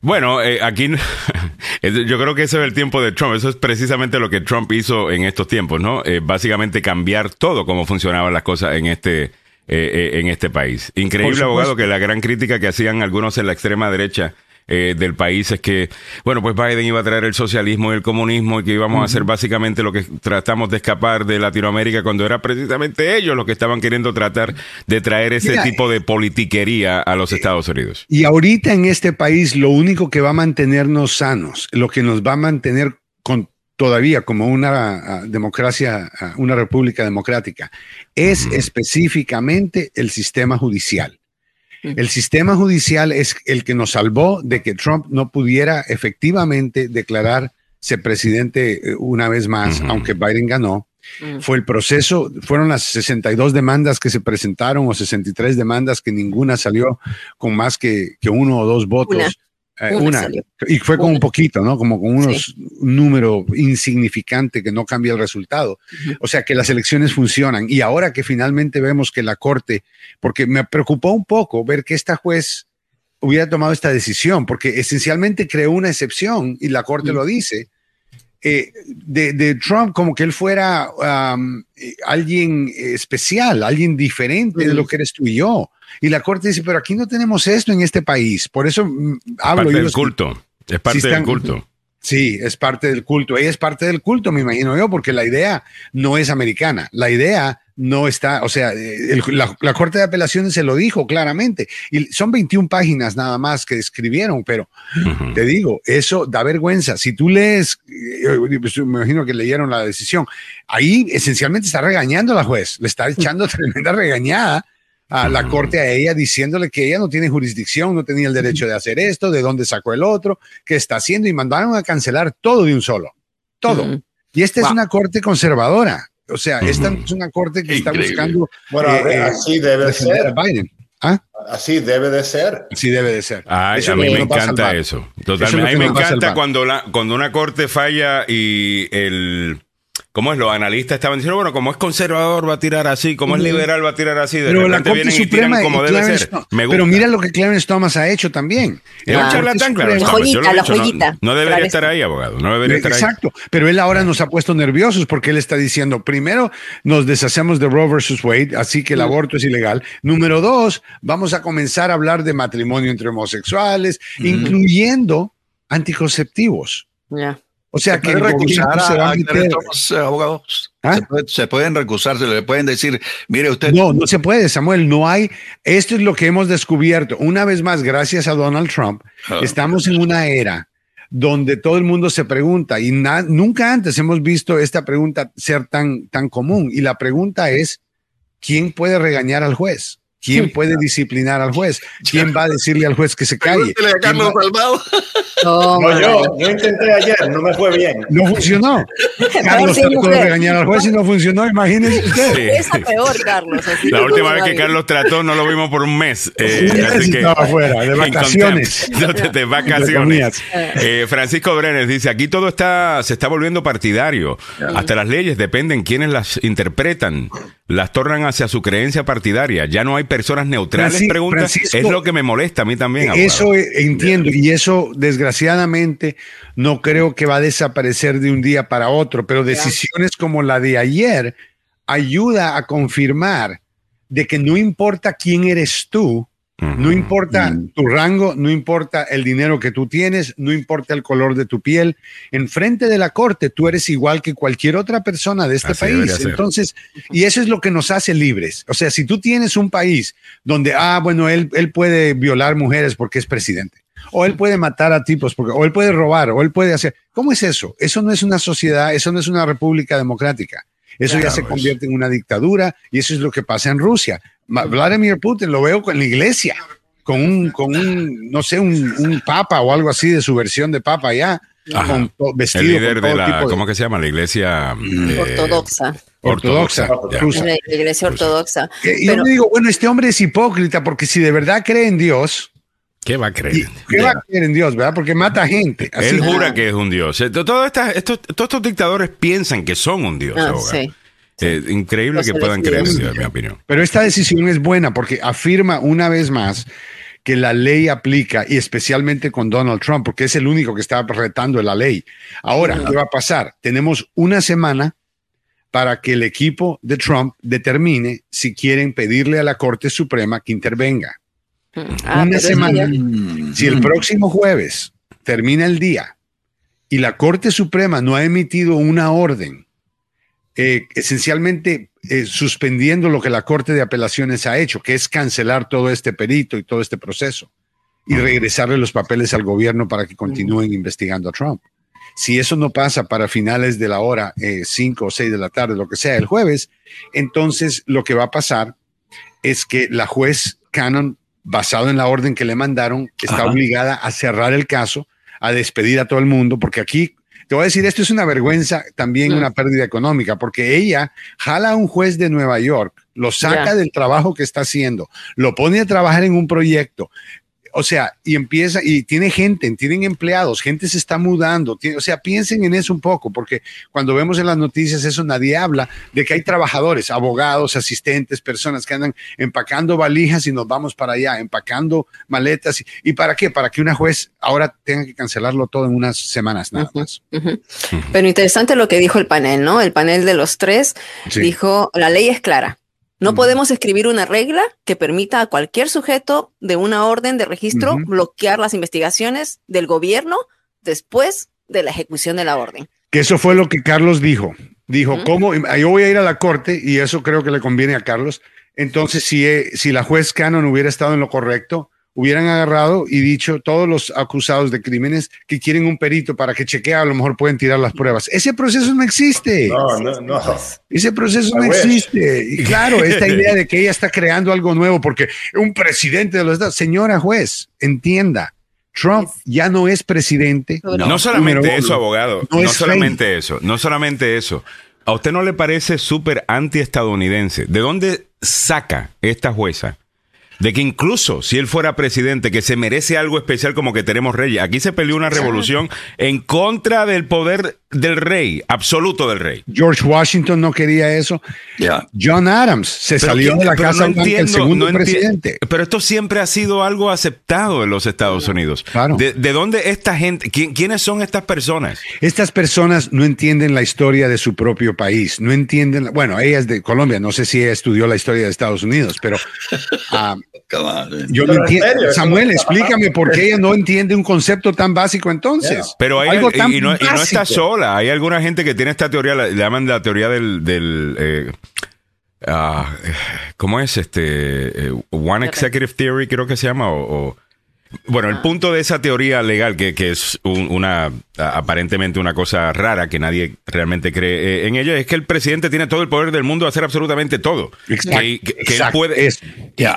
Bueno, eh, aquí yo creo que ese es el tiempo de Trump. Eso es precisamente lo que Trump hizo en estos tiempos, ¿no? Eh, básicamente cambiar todo cómo funcionaban las cosas en este eh, en este país. Increíble, abogado, que la gran crítica que hacían algunos en la extrema derecha eh, del país es que, bueno, pues Biden iba a traer el socialismo y el comunismo y que íbamos a hacer básicamente lo que tratamos de escapar de Latinoamérica cuando era precisamente ellos los que estaban queriendo tratar de traer ese tipo de politiquería a los Estados Unidos. Y ahorita en este país lo único que va a mantenernos sanos, lo que nos va a mantener con todavía como una ah, democracia, ah, una república democrática, es específicamente el sistema judicial. El sistema judicial es el que nos salvó de que Trump no pudiera efectivamente declararse presidente eh, una vez más, aunque Biden ganó. Fue el proceso, fueron las 62 demandas que se presentaron o 63 demandas que ninguna salió con más que, uno o dos votos. Eh, una, y fue con un poquito, ¿no? Como con unos un número insignificante que no cambia el resultado. O sea que las elecciones funcionan. Y ahora que finalmente vemos que la Corte, porque me preocupó un poco ver que esta juez hubiera tomado esta decisión, porque esencialmente creó una excepción y la Corte lo dice. Eh, de, Trump como que él fuera eh, alguien especial, alguien diferente de lo que eres tú y yo. Y la corte dice, pero aquí no tenemos esto en este país. Por eso mm, hablo. Parte del culto. Es parte del culto. Sí, es parte del culto. Ella es parte del culto, me imagino yo, porque la idea no es americana. La idea no está, o sea, la, Corte de Apelaciones se lo dijo claramente. Y son 21 páginas nada más que escribieron, pero te digo, eso da vergüenza. Si tú lees, eh, pues, me imagino que leyeron la decisión, ahí esencialmente está regañando a la juez, le está echando tremenda regañada a la corte a ella diciéndole que ella no tiene jurisdicción, no tenía el derecho de hacer esto, de dónde sacó el otro, qué está haciendo y mandaron a cancelar todo de un solo, todo. Y esta es una corte conservadora, o sea, esta es una corte que está buscando. Bueno, eh, así debe ser. ¿Ah? Así debe de ser. Así debe de ser. a mí me encanta eso. Totalmente. a mí me encanta cuando, la, cuando una corte falla y el ¿Cómo es? Los analistas estaban diciendo, bueno, como es conservador va a tirar así, como es liberal va a tirar así, de pero repente vienen y tiran como debe ser. Pero mira lo que Clarence Thomas ha hecho también. Es un charlatán, claro. La joyita, la joyita. No, debería estar ahí, abogado. No debería estar Exacto. Pero él ahora nos ha puesto nerviosos porque él está diciendo, primero, nos deshacemos de Roe versus Wade, así que el aborto es ilegal. Número dos, vamos a comenzar a hablar de matrimonio entre homosexuales, incluyendo anticonceptivos. Ya. O sea, que recusar a, eh, abogados. ¿Ah? Se, pueden recusar, se le pueden decir, mire usted. No, no se puede, Samuel, no hay. Esto es lo que hemos descubierto. Una vez más, gracias a Donald Trump, ah. estamos en una era donde todo el mundo se pregunta y nunca antes hemos visto esta pregunta ser tan, tan común. Y la pregunta es, ¿quién puede regañar al juez? ¿Quién puede disciplinar al juez? ¿Quién va a decirle al juez que se calle? A Carlos Salvado. No, yo, yo intenté ayer, no me fue bien. No funcionó. Carlos sí, trató de regañar al juez y no funcionó, imagínese usted. Sí. Esa peor, Carlos. así La última vez que. Carlos trató no lo vimos por un mes. eh, mes así que- estaba fuera, de vacaciones. de, vacaciones. Eh, Francisco Brenes dice, aquí todo está se está volviendo partidario. Hasta las leyes dependen quiénes las interpretan. Las tornan hacia su creencia partidaria. Ya no hay personas neutrales, Franci- pregunta. Francisco, es lo que me molesta a mí también. abogado. Eso eh, entiendo, y eso desgraciadamente no creo que va a desaparecer de un día para otro, pero decisiones como la de ayer ayuda a confirmar de que no importa quién eres tú, no importa tu rango, no importa el dinero que tú tienes, no importa el color de tu piel, enfrente de la corte tú eres igual que cualquier otra persona de este Así país. Entonces, y eso es lo que nos hace libres. O sea, si tú tienes un país donde, ah, bueno, él, él puede violar mujeres porque es presidente, o él puede matar a tipos, porque, o él puede robar, o él puede hacer. ¿Cómo es eso? Eso no es una sociedad, eso no es una república democrática. Eso ya se pues. convierte en una dictadura y eso es lo que pasa en Rusia. Vladimir Putin lo veo con la iglesia, con un, con un no sé, un, un papa o algo así de su versión de papa Ajá. con vestido El líder con de la, tipo de- ¿cómo que se llama? La iglesia eh, Ortodoxa. ortodoxa. ortodoxa. La iglesia ortodoxa. Y yo Pero- me digo, bueno, este hombre es hipócrita porque si de verdad cree en Dios, ¿Qué va a creer? ¿y ¿qué va a creer en Dios, verdad? Porque mata gente. Así Él jura que es un dios. Eh, estos, todos estos dictadores piensan que son un dios. Ah, sí. Eh, increíble Los que puedan creer en Dios, en mi opinión. Pero esta decisión es buena porque afirma una vez más que la ley aplica y especialmente con Donald Trump, porque es el único que está retando la ley. Ahora, ¿qué va a pasar? Tenemos una semana para que el equipo de Trump determine si quieren pedirle a la Corte Suprema que intervenga. Ah, una semana. ya- Si el próximo jueves termina el día y la Corte Suprema no ha emitido una orden, eh, esencialmente eh, suspendiendo lo que la Corte de Apelaciones ha hecho, que es cancelar todo este perito y todo este proceso y regresarle los papeles al gobierno para que continúen investigando a Trump. Si eso no pasa para finales de la hora, 5 o 6 de la tarde, lo que sea, el jueves, entonces lo que va a pasar es que la juez Cannon, basado en la orden que le mandaron, está Ajá. obligada a cerrar el caso, a despedir a todo el mundo, porque aquí, te voy a decir, esto es una vergüenza, también Mm. una pérdida económica, porque ella jala a un juez de Nueva York, lo saca del trabajo que está haciendo, lo pone a trabajar en un proyecto, o sea, y empieza, y tiene gente, tienen empleados, gente se está mudando, tiene- o sea, piensen en eso un poco, porque cuando vemos en las noticias eso nadie habla de que hay trabajadores, abogados, asistentes, personas que andan empacando valijas y nos vamos para allá, empacando maletas. ¿Y, ¿y para qué? Para que una juez ahora tenga que cancelarlo todo en unas semanas nada más. Pero interesante lo que dijo el panel, ¿no? El panel de los tres Sí. dijo, la ley es clara. No podemos escribir una regla que permita a cualquier sujeto de una orden de registro bloquear las investigaciones del gobierno después de la ejecución de la orden. Que eso fue lo que Carlos dijo. Dijo. ¿cómo? Yo voy a ir a la corte y eso creo que le conviene a Carlos. Entonces, si, si la juez Cannon hubiera estado en lo correcto, hubieran agarrado y dicho todos los acusados de crímenes que quieren un perito para que chequee, a lo mejor pueden tirar las pruebas. Ese proceso no existe. No, no, no. Ese proceso no existe. Y claro, esta idea de que ella está creando algo nuevo porque un presidente de los Estados, señora juez, entienda, Trump ya no es presidente. No. No solamente eso, abogado. No solamente eso. No solamente eso. ¿A usted no le parece súper antiestadounidense? ¿De dónde saca esta jueza? De que incluso si él fuera presidente, que se merece algo especial como que tenemos reyes. Aquí se peleó una revolución en contra del poder del rey, absoluto del rey. George Washington no quería eso. John Adams se Pero salió que- de la Casa no el entiendo, segundo no presidente. Pero esto siempre ha sido algo aceptado en los Estados Unidos. Claro. ¿De, de dónde esta gente? ¿Quién- ¿Quiénes son estas personas? Estas personas no entienden la historia de su propio país, no entienden, bueno, ella es de Colombia, no sé si ella estudió la historia de Estados Unidos, pero on. yo no entiendo. Samuel, explícame por qué ella no entiende un concepto tan básico entonces. Pero hay, Algo y, tan y no, y no está básico. Hay alguna gente que tiene esta teoría, la, le llaman la teoría del. del eh, ah, ¿Cómo es este? eh, One Executive Theory, creo que se llama. O, o- Bueno, el punto de esa teoría legal, que, que es un- una aparentemente una cosa rara que nadie realmente cree eh, en ella, es que el presidente tiene todo el poder del mundo de hacer absolutamente todo. Exacto, Que, él puede.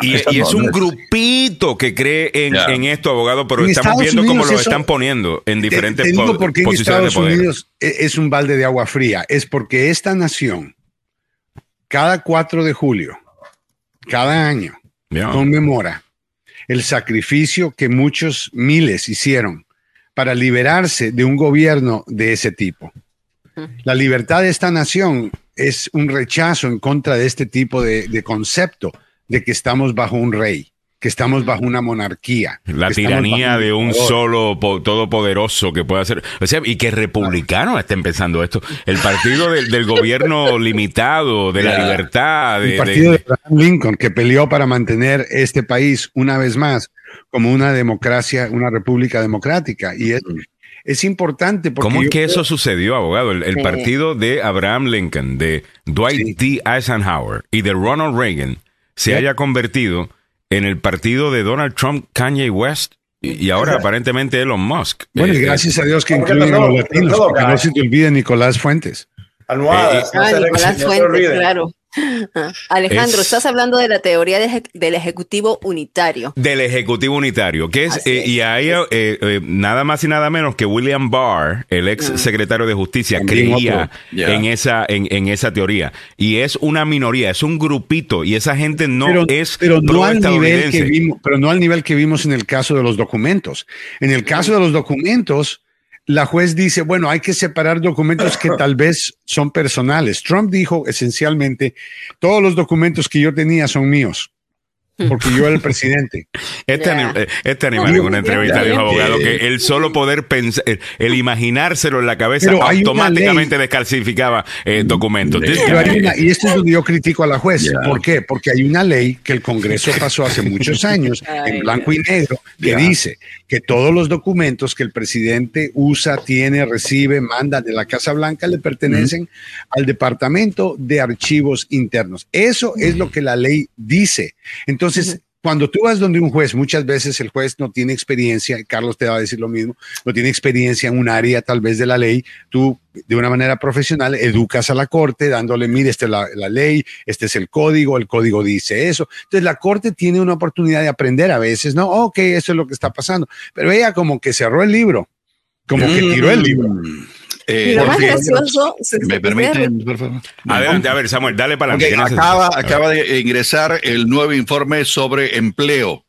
y, es un grupito que cree en, esto, abogado, pero En estamos Estados viendo cómo lo eso- están poniendo en Te- diferentes te, po- digo por qué en posiciones de Estados poder. Unidos e- es un balde de agua fría. Es porque esta nación, cada 4 de julio, cada año, conmemora el sacrificio que muchos miles hicieron para liberarse de un gobierno de ese tipo. La libertad de esta nación es un rechazo en contra de este tipo de, de concepto de que estamos bajo un rey, que estamos bajo una monarquía. La tiranía un de un solo po- todopoderoso que puede hacer. O sea, y que republicanos estén pensando esto. El partido del, del gobierno limitado, de la libertad, de, el partido de de- Abraham Lincoln que peleó para mantener este país una vez más como una democracia, una república democrática. Y es, es importante porque ¿Cómo es que creo- eso sucedió, abogado? El, el Sí. partido de Abraham Lincoln, de Dwight D. Eisenhower y de Ronald Reagan se Sí. haya convertido en el partido de Donald Trump, Kanye West y, y ahora aparentemente Elon Musk. Bueno, y Eh, gracias a Dios que Porque incluyen los latinos, todo porque no cae. se te olvide Nicolás Fuentes. Almohadas. no Ah, Nicolás no Fuentes, claro. Ah, Alejandro, Es- estás hablando de la teoría de eje- del Ejecutivo Unitario. Del Ejecutivo Unitario, que es, eh, es. y ahí eh, eh, nada más y nada menos que William Barr, el ex Mm. secretario de Justicia, creía en esa en, en esa teoría. Y es una minoría, es un grupito, y esa gente no pero, es pero no al nivel que vimos, pero no al nivel que vimos en el caso de los documentos. En el caso de los documentos, la juez dice, bueno, hay que separar documentos que tal vez son personales. Trump dijo esencialmente, todos los documentos que yo tenía son míos, porque yo era el presidente. Este, eh, este animal en una entrevista dijo abogado que el solo poder pensar, el, el imaginárselo en la cabeza Pero automáticamente desclasificaba eh, documentos. Hay guy- una- y esto es donde yo critico a la juez. ¿Por qué? Porque hay una ley que el Congreso pasó hace muchos años, en blanco y negro, que dice que todos los documentos que el presidente usa, tiene, recibe, manda de la Casa Blanca le pertenecen al Departamento de Archivos Internos. Eso es lo que la ley dice. Entonces, cuando tú vas donde un juez, muchas veces el juez no tiene experiencia, Carlos te va a decir lo mismo, no tiene experiencia en un área tal vez de la ley, tú de una manera profesional educas a la corte dándole, mire, esta es la, la ley, este es el código, el código dice eso. Entonces la corte tiene una oportunidad de aprender a veces, ¿no? Ok, eso es lo que está pasando. Pero ella como que cerró el libro, como que tiró el libro. Eh, lo más gracioso, ¿Me se permiten, por favor? Adelante, a ver, Samuel, dale para Ok, adelante. ¿Qué acaba, acaba de ingresar el nuevo informe sobre empleo.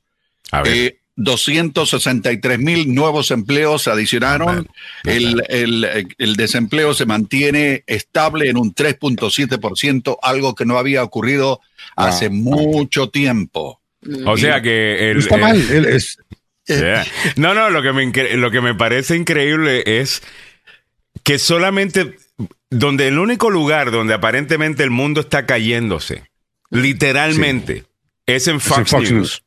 A ver. Eh, 263 mil nuevos empleos adicionaron. Ah, El, el- el desempleo se mantiene estable en un 3.7%, algo que no había ocurrido hace mucho tiempo. o sea que el, No está eh, mal, él es, Yeah. No, no, lo que, me, lo que me parece increíble es que solamente donde el único lugar donde aparentemente el mundo está cayéndose, literalmente, es en es en Fox, News.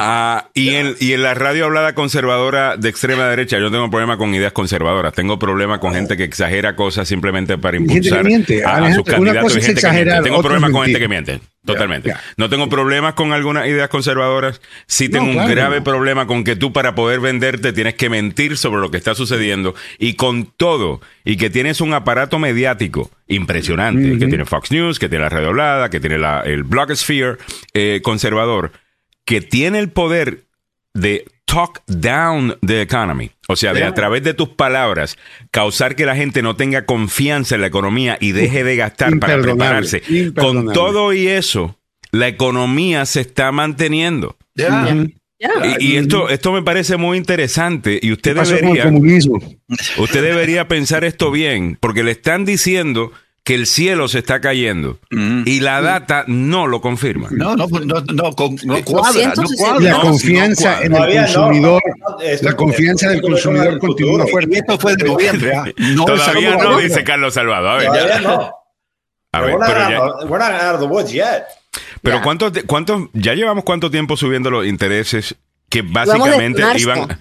Ah, y, en, y en la radio hablada conservadora de extrema derecha, yo no tengo problema con ideas conservadoras. Tengo problema con gente que exagera cosas simplemente para gente que impulsar miente. a, sus una candidatos. cosa y es gente que exagerar, miente. Tengo problemas con gente que miente. Totalmente. No tengo problemas con algunas ideas conservadoras. Sí No, tengo un grave no. problema con que tú para poder venderte tienes que mentir sobre lo que está sucediendo y con todo y que tienes un aparato mediático impresionante que tiene Fox News, que tiene la radio hablada, que tiene la, el blogosphere eh, conservador, que tiene el poder de talk down the economy. O sea, de a través de tus palabras causar que la gente no tenga confianza en la economía y deje de gastar para prepararse. Con todo y eso, la economía se está manteniendo. Y, y esto, esto me parece muy interesante y ¿Qué usted debería, usted debería pensar esto bien, porque le están diciendo que el cielo se está cayendo Mm. y la data no lo confirma. No, no, pues, no, no, con- no cuadra, no 260. cuadra. La confianza no, en el consumidor, no, no, esto- la confianza del consumidor continúa esto- fuerte. Y esto fue de noviembre. ¿ah? No Todavía no, dice Carlos Salvador. A ver, Todavía ya- no. a ver, we're, not pero out ya- of- we're not out of the woods yet. Pero. ¿cuántos, cuántos, ya llevamos cuánto tiempo subiendo los intereses que básicamente iban,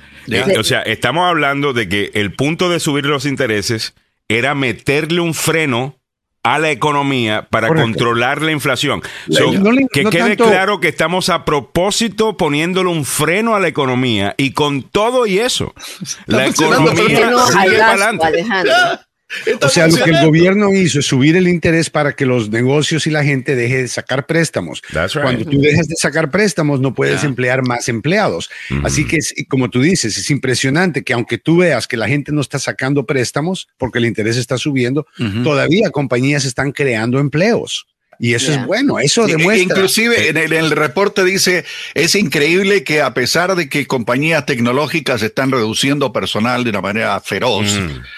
o sea, estamos hablando de que el punto de subir los intereses era meterle un freno a la economía para Correcto. controlar la inflación. La- So, no le- que no quede tanto- claro que estamos a propósito poniéndole un freno a la economía y con todo y eso, la economía sigue para adelante. O sea, lo que el gobierno hizo es subir el interés para que los negocios y la gente deje de sacar préstamos. Right. Cuando tú dejas de sacar préstamos, no puedes Yeah. emplear más empleados. Así que, es- como tú dices, es impresionante que aunque tú veas que la gente no está sacando préstamos porque el interés está subiendo, todavía compañías están creando empleos. Y eso Yeah. es bueno, eso demuestra. Inclusive en el, en el reporte dice, es increíble que a pesar de que compañías tecnológicas están reduciendo personal de una manera feroz,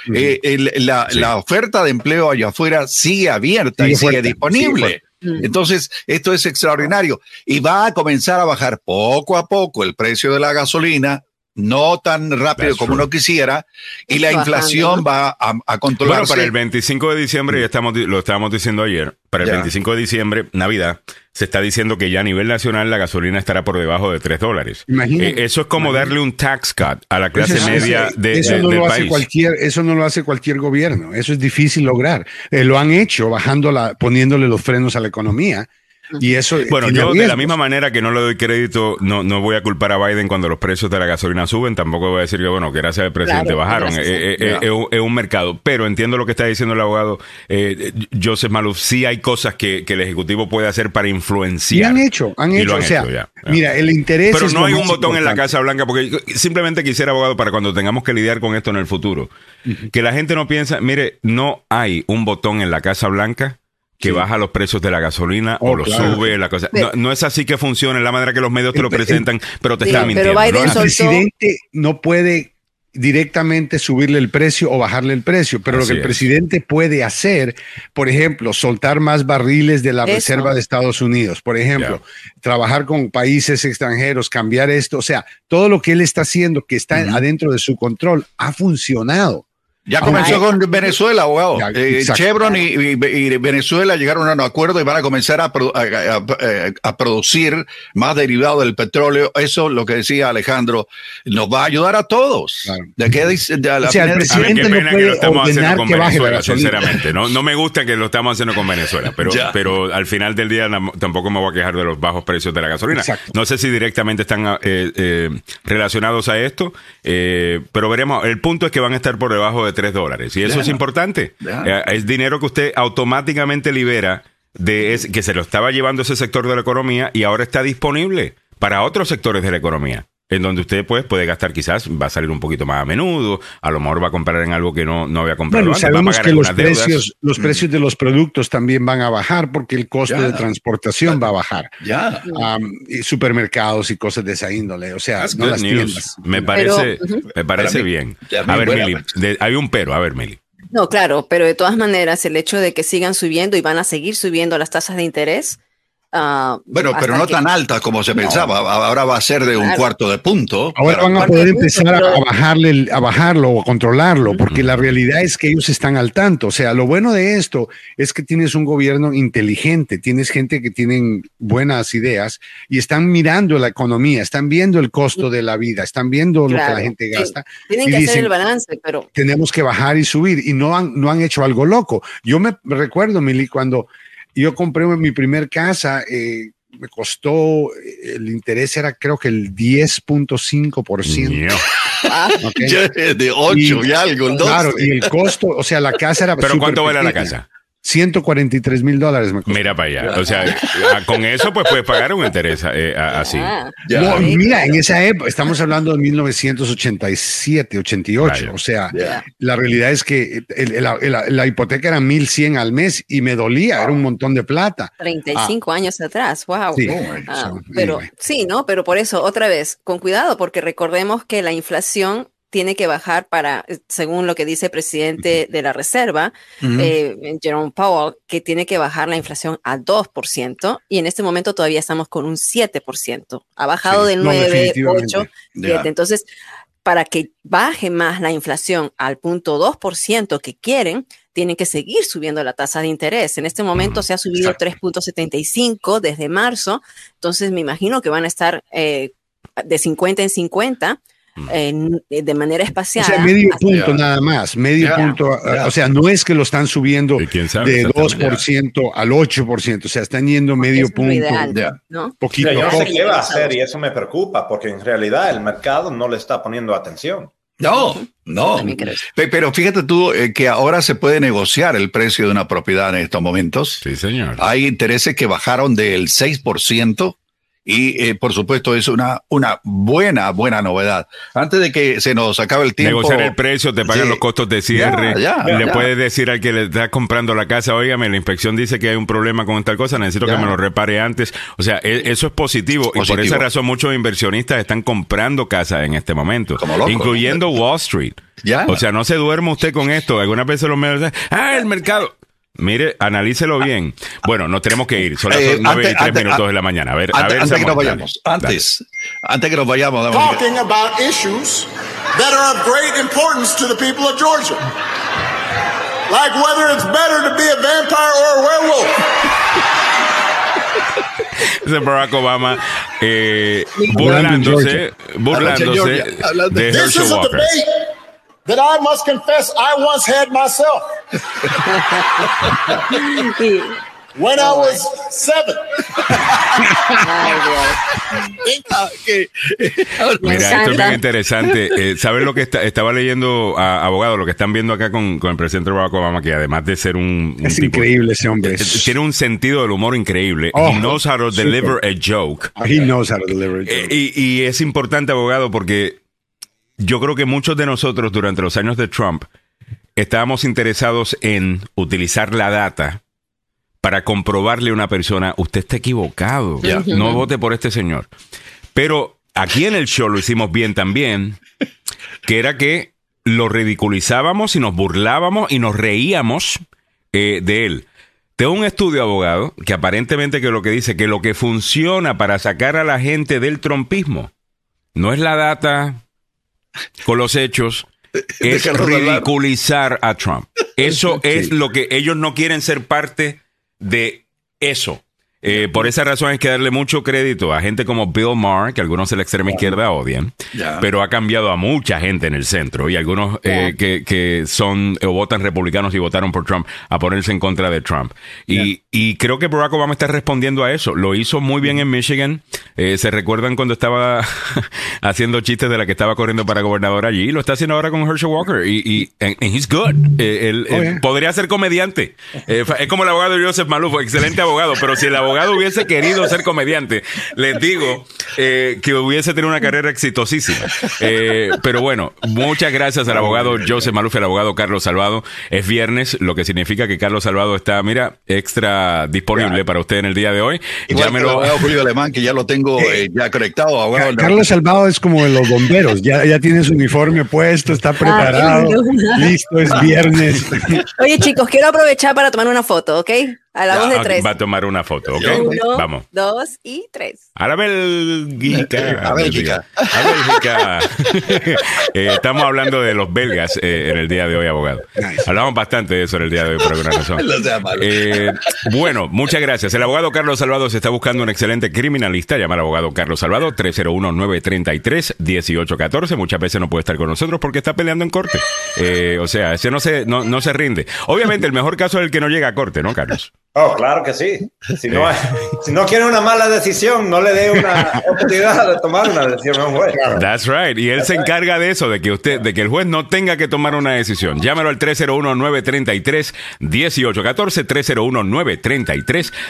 Mm. eh, el- la, Sí. la oferta de empleo allá afuera sigue abierta Sigue y sigue fuerte, disponible. Mm. Entonces, esto es extraordinario y va a comenzar a bajar poco a poco el precio de la gasolina, no tan rápido That's como true. uno quisiera, y la inflación va a, a Bueno, controlarse. para el 25 de diciembre, ya estamos, lo estábamos diciendo ayer, para el Ya. 25 de diciembre, Navidad, se está diciendo que ya a nivel nacional la gasolina estará por debajo de 3 dólares. Eh, eso es como darle un tax cut a la clase Eso- media eso- de, eso de- no del lo hace país. cualquier eso no lo hace cualquier gobierno eso es difícil lograr Eh, lo han hecho bajando la poniéndole los frenos a la economía y eso Bueno, yo de la misma manera que no le doy crédito, no, no voy a culpar a Biden cuando los precios de la gasolina suben, tampoco voy a decir que, bueno, que gracias al presidente Claro, bajaron. Eh, eh, eh, es, un, mercado. Pero entiendo lo que está diciendo el abogado eh, Joseph Maluf. Sí hay cosas que, que el Ejecutivo puede hacer para y influenciar. han hecho han Y hecho han o sea hecho, ya, ya. mira el interés Pero no hay un botón en la. Casa Blanca, porque simplemente quisiera, abogado, para cuando tengamos que lidiar con esto en el futuro, que la gente no piensa, mire, no hay un botón en la Casa Blanca que baja los precios de la gasolina o Oh, lo claro. sube, la cosa. Pero- No, no es así que funciona, es la manera que los medios te lo el- presentan, pero te Sí, están pero mintiendo. Biden ¿no? el presidente no puede directamente subirle el precio o bajarle el precio, pero Así lo que el es. presidente puede hacer, por ejemplo, soltar más barriles de la Eso. Reserva de Estados Unidos, por ejemplo, trabajar con países extranjeros, cambiar esto, o sea, todo lo que él está haciendo que está adentro de su control ha funcionado. Ya comenzó eh, con Venezuela, abogado. Ya, Eh. Chevron y, y- y Venezuela llegaron a un acuerdo y van a comenzar a, produ- a- a- a producir más derivado del petróleo. Eso, lo que decía Alejandro, nos va a ayudar a todos. Claro. ¿De qué dice? de a la O sea, el presidente qué no que lo estamos haciendo con Venezuela, sinceramente. No, no me gusta que lo estamos haciendo con Venezuela, pero, al final del día tampoco me voy a quejar de los bajos precios de la gasolina. Exacto. No sé si directamente están eh, eh, relacionados a esto, eh, pero veremos. El punto es que van a estar por debajo de 3 dólares y eso es importante. Eh, es dinero que usted automáticamente libera de ese- que se lo estaba llevando ese sector de la economía y ahora está disponible para otros sectores de la economía. En donde usted pues, puede gastar quizás, va a salir un poquito más a menudo, a lo mejor va a comprar en algo que no, no había comprado Bueno, antes, va a sabemos pagar que los deudas. precios, los precios de los productos también van a bajar porque el costo Ya. de transportación va a bajar. Ya. Y supermercados y cosas de esa índole, o sea, That's no las news. tiendas. Me parece, me parece bien. A ver, Mili, de- hay un pero, a ver, Mili. No, claro, pero de todas maneras, el hecho de que sigan subiendo y van a seguir subiendo las tasas de interés. Ah, Bueno, pero no que- tan alta como se pensaba. Ahora va a ser de un Claro. cuarto de punto. Ahora Pero- van a poder punto, empezar a, pero- a bajarle, a bajarlo o a controlarlo, porque la realidad es que ellos están al tanto. O sea, lo bueno de esto es que tienes un gobierno inteligente, tienes gente que tienen buenas ideas y están mirando la economía, están viendo el costo de la vida, están viendo lo que Claro, la gente sí. gasta. Tienen y que hacer dicen, el balance, pero tenemos que bajar y subir y no han, no han hecho algo loco. Yo me recuerdo, Mili, cuando yo compré mi primer casa, eh, me costó, eh, el interés era creo que el 10.5%. Ño. ah, ¿ok? Ya de 8 y, Y- algo. el Claro, 12. y el costo, o sea, la casa era. Pero ¿cuánto vale la casa? 143 mil dólares me costó. Mira para allá. O sea, ah, con eso pues puedes pagar un interés eh, así. ah. No, mira, en esa época, estamos hablando de 1987, 88, Vaya. o sea, Ya. la realidad es que el- el- la, la- la hipoteca era 1100 al mes y me dolía, era un montón de plata. 35 años atrás, wow. Sí. Ah, So, pero anyway. sí, ¿no? Pero por eso, otra vez, con cuidado, porque recordemos que la inflación tiene que bajar para, según lo que dice el presidente de la Reserva, eh, Jerome Powell, que tiene que bajar la inflación a 2%, y en este momento todavía estamos con un 7%. Ha bajado Sí, del no, 9, definitivamente. 8, Ya. 7. Entonces, para que baje más la inflación al punto 2% que quieren, tienen que seguir subiendo la tasa de interés. En este momento se ha subido 3.75 desde marzo, entonces me imagino que van a estar eh, de 50 en 50 en- de manera O espaciada. sea, medio punto nada más, medio Ya, punto. ya. O sea, no es que lo están subiendo sabe de exactamente. 2% al 8%, o sea, están yendo medio es punto, ideal, ya. ¿no? poquito Mira, yo a no sé qué va a hacer y eso me preocupa porque en realidad el mercado no le está poniendo atención. No, no. Pero fíjate tú eh, que ahora se puede negociar el precio de una propiedad en estos momentos. Sí, señor. Hay intereses que bajaron del 6% y eh, por supuesto es una, una buena, buena novedad. Antes de que se nos acabe el tiempo. Negociar el precio, te pagan Sí. los costos de cierre. Ya, ya, le ya. puedes decir al que le está comprando la casa, óigame, la inspección dice que hay un problema con tal cosa, necesito que me lo repare antes. O sea, e- eso es positivo, y por esa razón muchos inversionistas están comprando casas en este momento, Como locos. incluyendo Wall Street. Ya. O sea, no se duerma usted con esto. Algunas veces los medios dicen, ah, el mercado. Mire, analícelo bien. Bueno, nos tenemos que ir. Son las Eh, nueve y antes- tres antes- minutos de la mañana. A ver, a Antes, ver, antes que nos vayamos, antes, antes que nos vayamos, y talking about issues that are of great importance to the people of Georgia. Like whether it's better to be a vampire or a werewolf. Ese Barack Obama eh, burlándose, burlándose de Herschel a Walker. That I must confess I once had myself when I was seven. Ah, Mira, esto es bien interesante. Eh, ¿Sabes lo que está- estaba leyendo, a, abogado, lo que están viendo acá con, con el presidente Barack Obama, que además de ser un, un Es tipo- increíble ese hombre. eh, tiene un sentido del humor increíble. Oh, He knows how to super. deliver a joke. He knows how to deliver it. Eh, y, y es importante, abogado, porque yo creo que muchos de nosotros durante los años de Trump estábamos interesados en utilizar la data para comprobarle a una persona, usted está equivocado, no vote por este señor. Pero aquí en el show lo hicimos bien también, que era que lo ridiculizábamos y nos burlábamos y nos reíamos eh, de él. Tengo un estudio, abogado, que aparentemente que lo que dice que lo que funciona para sacar a la gente del trompismo no es la data con los hechos, es Déjalo hablar. ridiculizar a Trump. Eso es lo que ellos no quieren ser parte de eso. Eh, por esa razón hay que darle mucho crédito a gente como Bill Maher, que algunos de la extrema izquierda odian, pero ha cambiado a mucha gente en el centro y algunos eh, que, que son o votan republicanos y votaron por Trump a ponerse en contra de Trump. Y, y creo que Barack Obama está respondiendo a eso. Lo hizo muy bien en Michigan. Eh, ¿Se recuerdan cuando estaba haciendo chistes de la que estaba corriendo para gobernador allí? Lo está haciendo ahora con Herschel Walker y, y and- and he's good. Él- Oh, yeah. podría ser comediante. Es como el abogado Joseph Maluf, excelente abogado, pero si el abogado hubiese querido ser comediante, les digo eh, que hubiese tenido una carrera exitosísima. Eh, pero bueno, muchas gracias al abogado Joseph Maluf y al abogado Carlos Salvado. Es viernes, lo que significa que Carlos Salvado está, mira, extra disponible para usted en el día de hoy. Igual que el Llámelo. abogado Julio Alemán, que ya lo tengo eh, ya conectado. abogado. Ca- Carlos Salvado es como de los bomberos, ya, ya tiene su uniforme puesto, está preparado, lindo. listo, es viernes. Oye, chicos, quiero aprovechar para tomar una foto, ¿ok? A la voz de tres. Va a tomar una foto, ¿ok? Uno, Vamos. dos y tres. A la Bélgica. A Bélgica. A Bélgica. Eh, estamos hablando de los belgas eh, en el día de hoy, abogado. Nice. Hablamos bastante de eso en el día de hoy por alguna razón. No sea malo. Eh, bueno, muchas gracias. El abogado Carlos Salvado se está buscando un excelente criminalista. Llama al abogado Carlos Salvado 301-933-1814. Muchas veces no puede estar con nosotros porque está peleando en corte. Eh, o sea, ese no se, no, no se rinde. Obviamente, el mejor caso es el que no llega a corte, ¿no, Carlos? Oh, claro que sí. Si no, si no quiere una mala decisión, no le dé una oportunidad de tomar una decisión a un juez. That's right. Y él se encarga de eso, de que usted, de que el juez no tenga que tomar una decisión. Llámalo al 301-933-1814,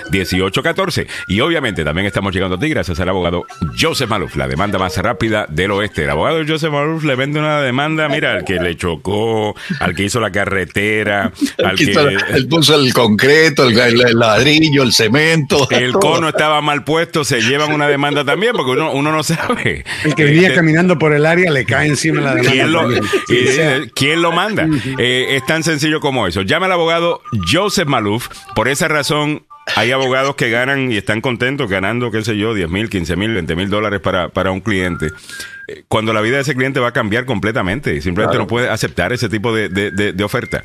301-933-1814. Y obviamente también estamos llegando a ti gracias al abogado Joseph Maluf, la demanda más rápida del oeste. El abogado Joseph Maluf le vende una demanda, mira, al que le chocó, al que hizo la carretera, al que... él puso el concreto, el, el ladrillo, el cemento. El todo. cono estaba mal puesto, se llevan una demanda también, porque uno, uno no sabe. El que venía Este, caminando por el área le cae encima la demanda. ¿Quién lo, también. y, Sí, o sea, eh, ¿quién lo manda? Eh, es tan sencillo como eso. Llama al abogado Joseph Maluf. Por esa razón, hay abogados que ganan y están contentos ganando, qué sé yo, 10 mil, 15 mil, 20 mil dólares para, para un cliente. Eh, Cuando la vida de ese cliente va a cambiar completamente y simplemente no puede aceptar ese tipo de, de- de- de oferta.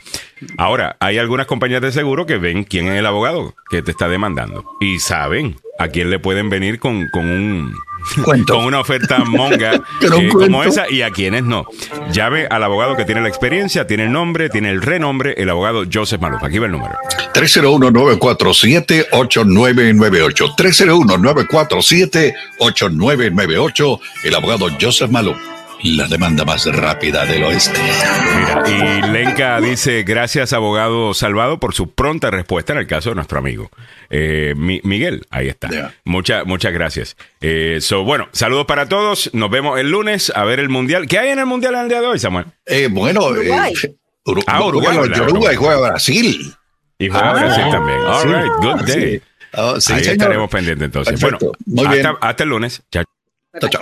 Ahora, hay algunas compañías de seguro que ven quién es el abogado que te está demandando y saben a quién le pueden venir con, con un Cuento. con una oferta monga eh, como esa y a quienes no. Llame al abogado que tiene la experiencia, tiene el nombre, tiene el renombre, el abogado Joseph Maluf. Aquí va el número. 301-947-8998. 301-947-8998. El abogado Joseph Malou. La demanda más rápida del oeste. Mira, y Lenka dice, gracias abogado Salvado por su pronta respuesta en el caso de nuestro amigo. Eh, Mi- Miguel, ahí está. Ya. Muchas, muchas gracias. Eh, so, bueno, saludos para todos. Nos vemos el lunes a ver el Mundial. ¿Qué hay en el Mundial el día de hoy, Samuel? Eh, bueno, Uruguay. eh, Uru- Ah, Uruguay, Uruguay. Uruguay juega Brasil. Y juega Ah, Brasil también. All sí. right, good day. Ah, sí, Ahí señor. estaremos pendientes entonces. Perfecto. Bueno, Muy bien. hasta, hasta el lunes. Chao. Chao, chao.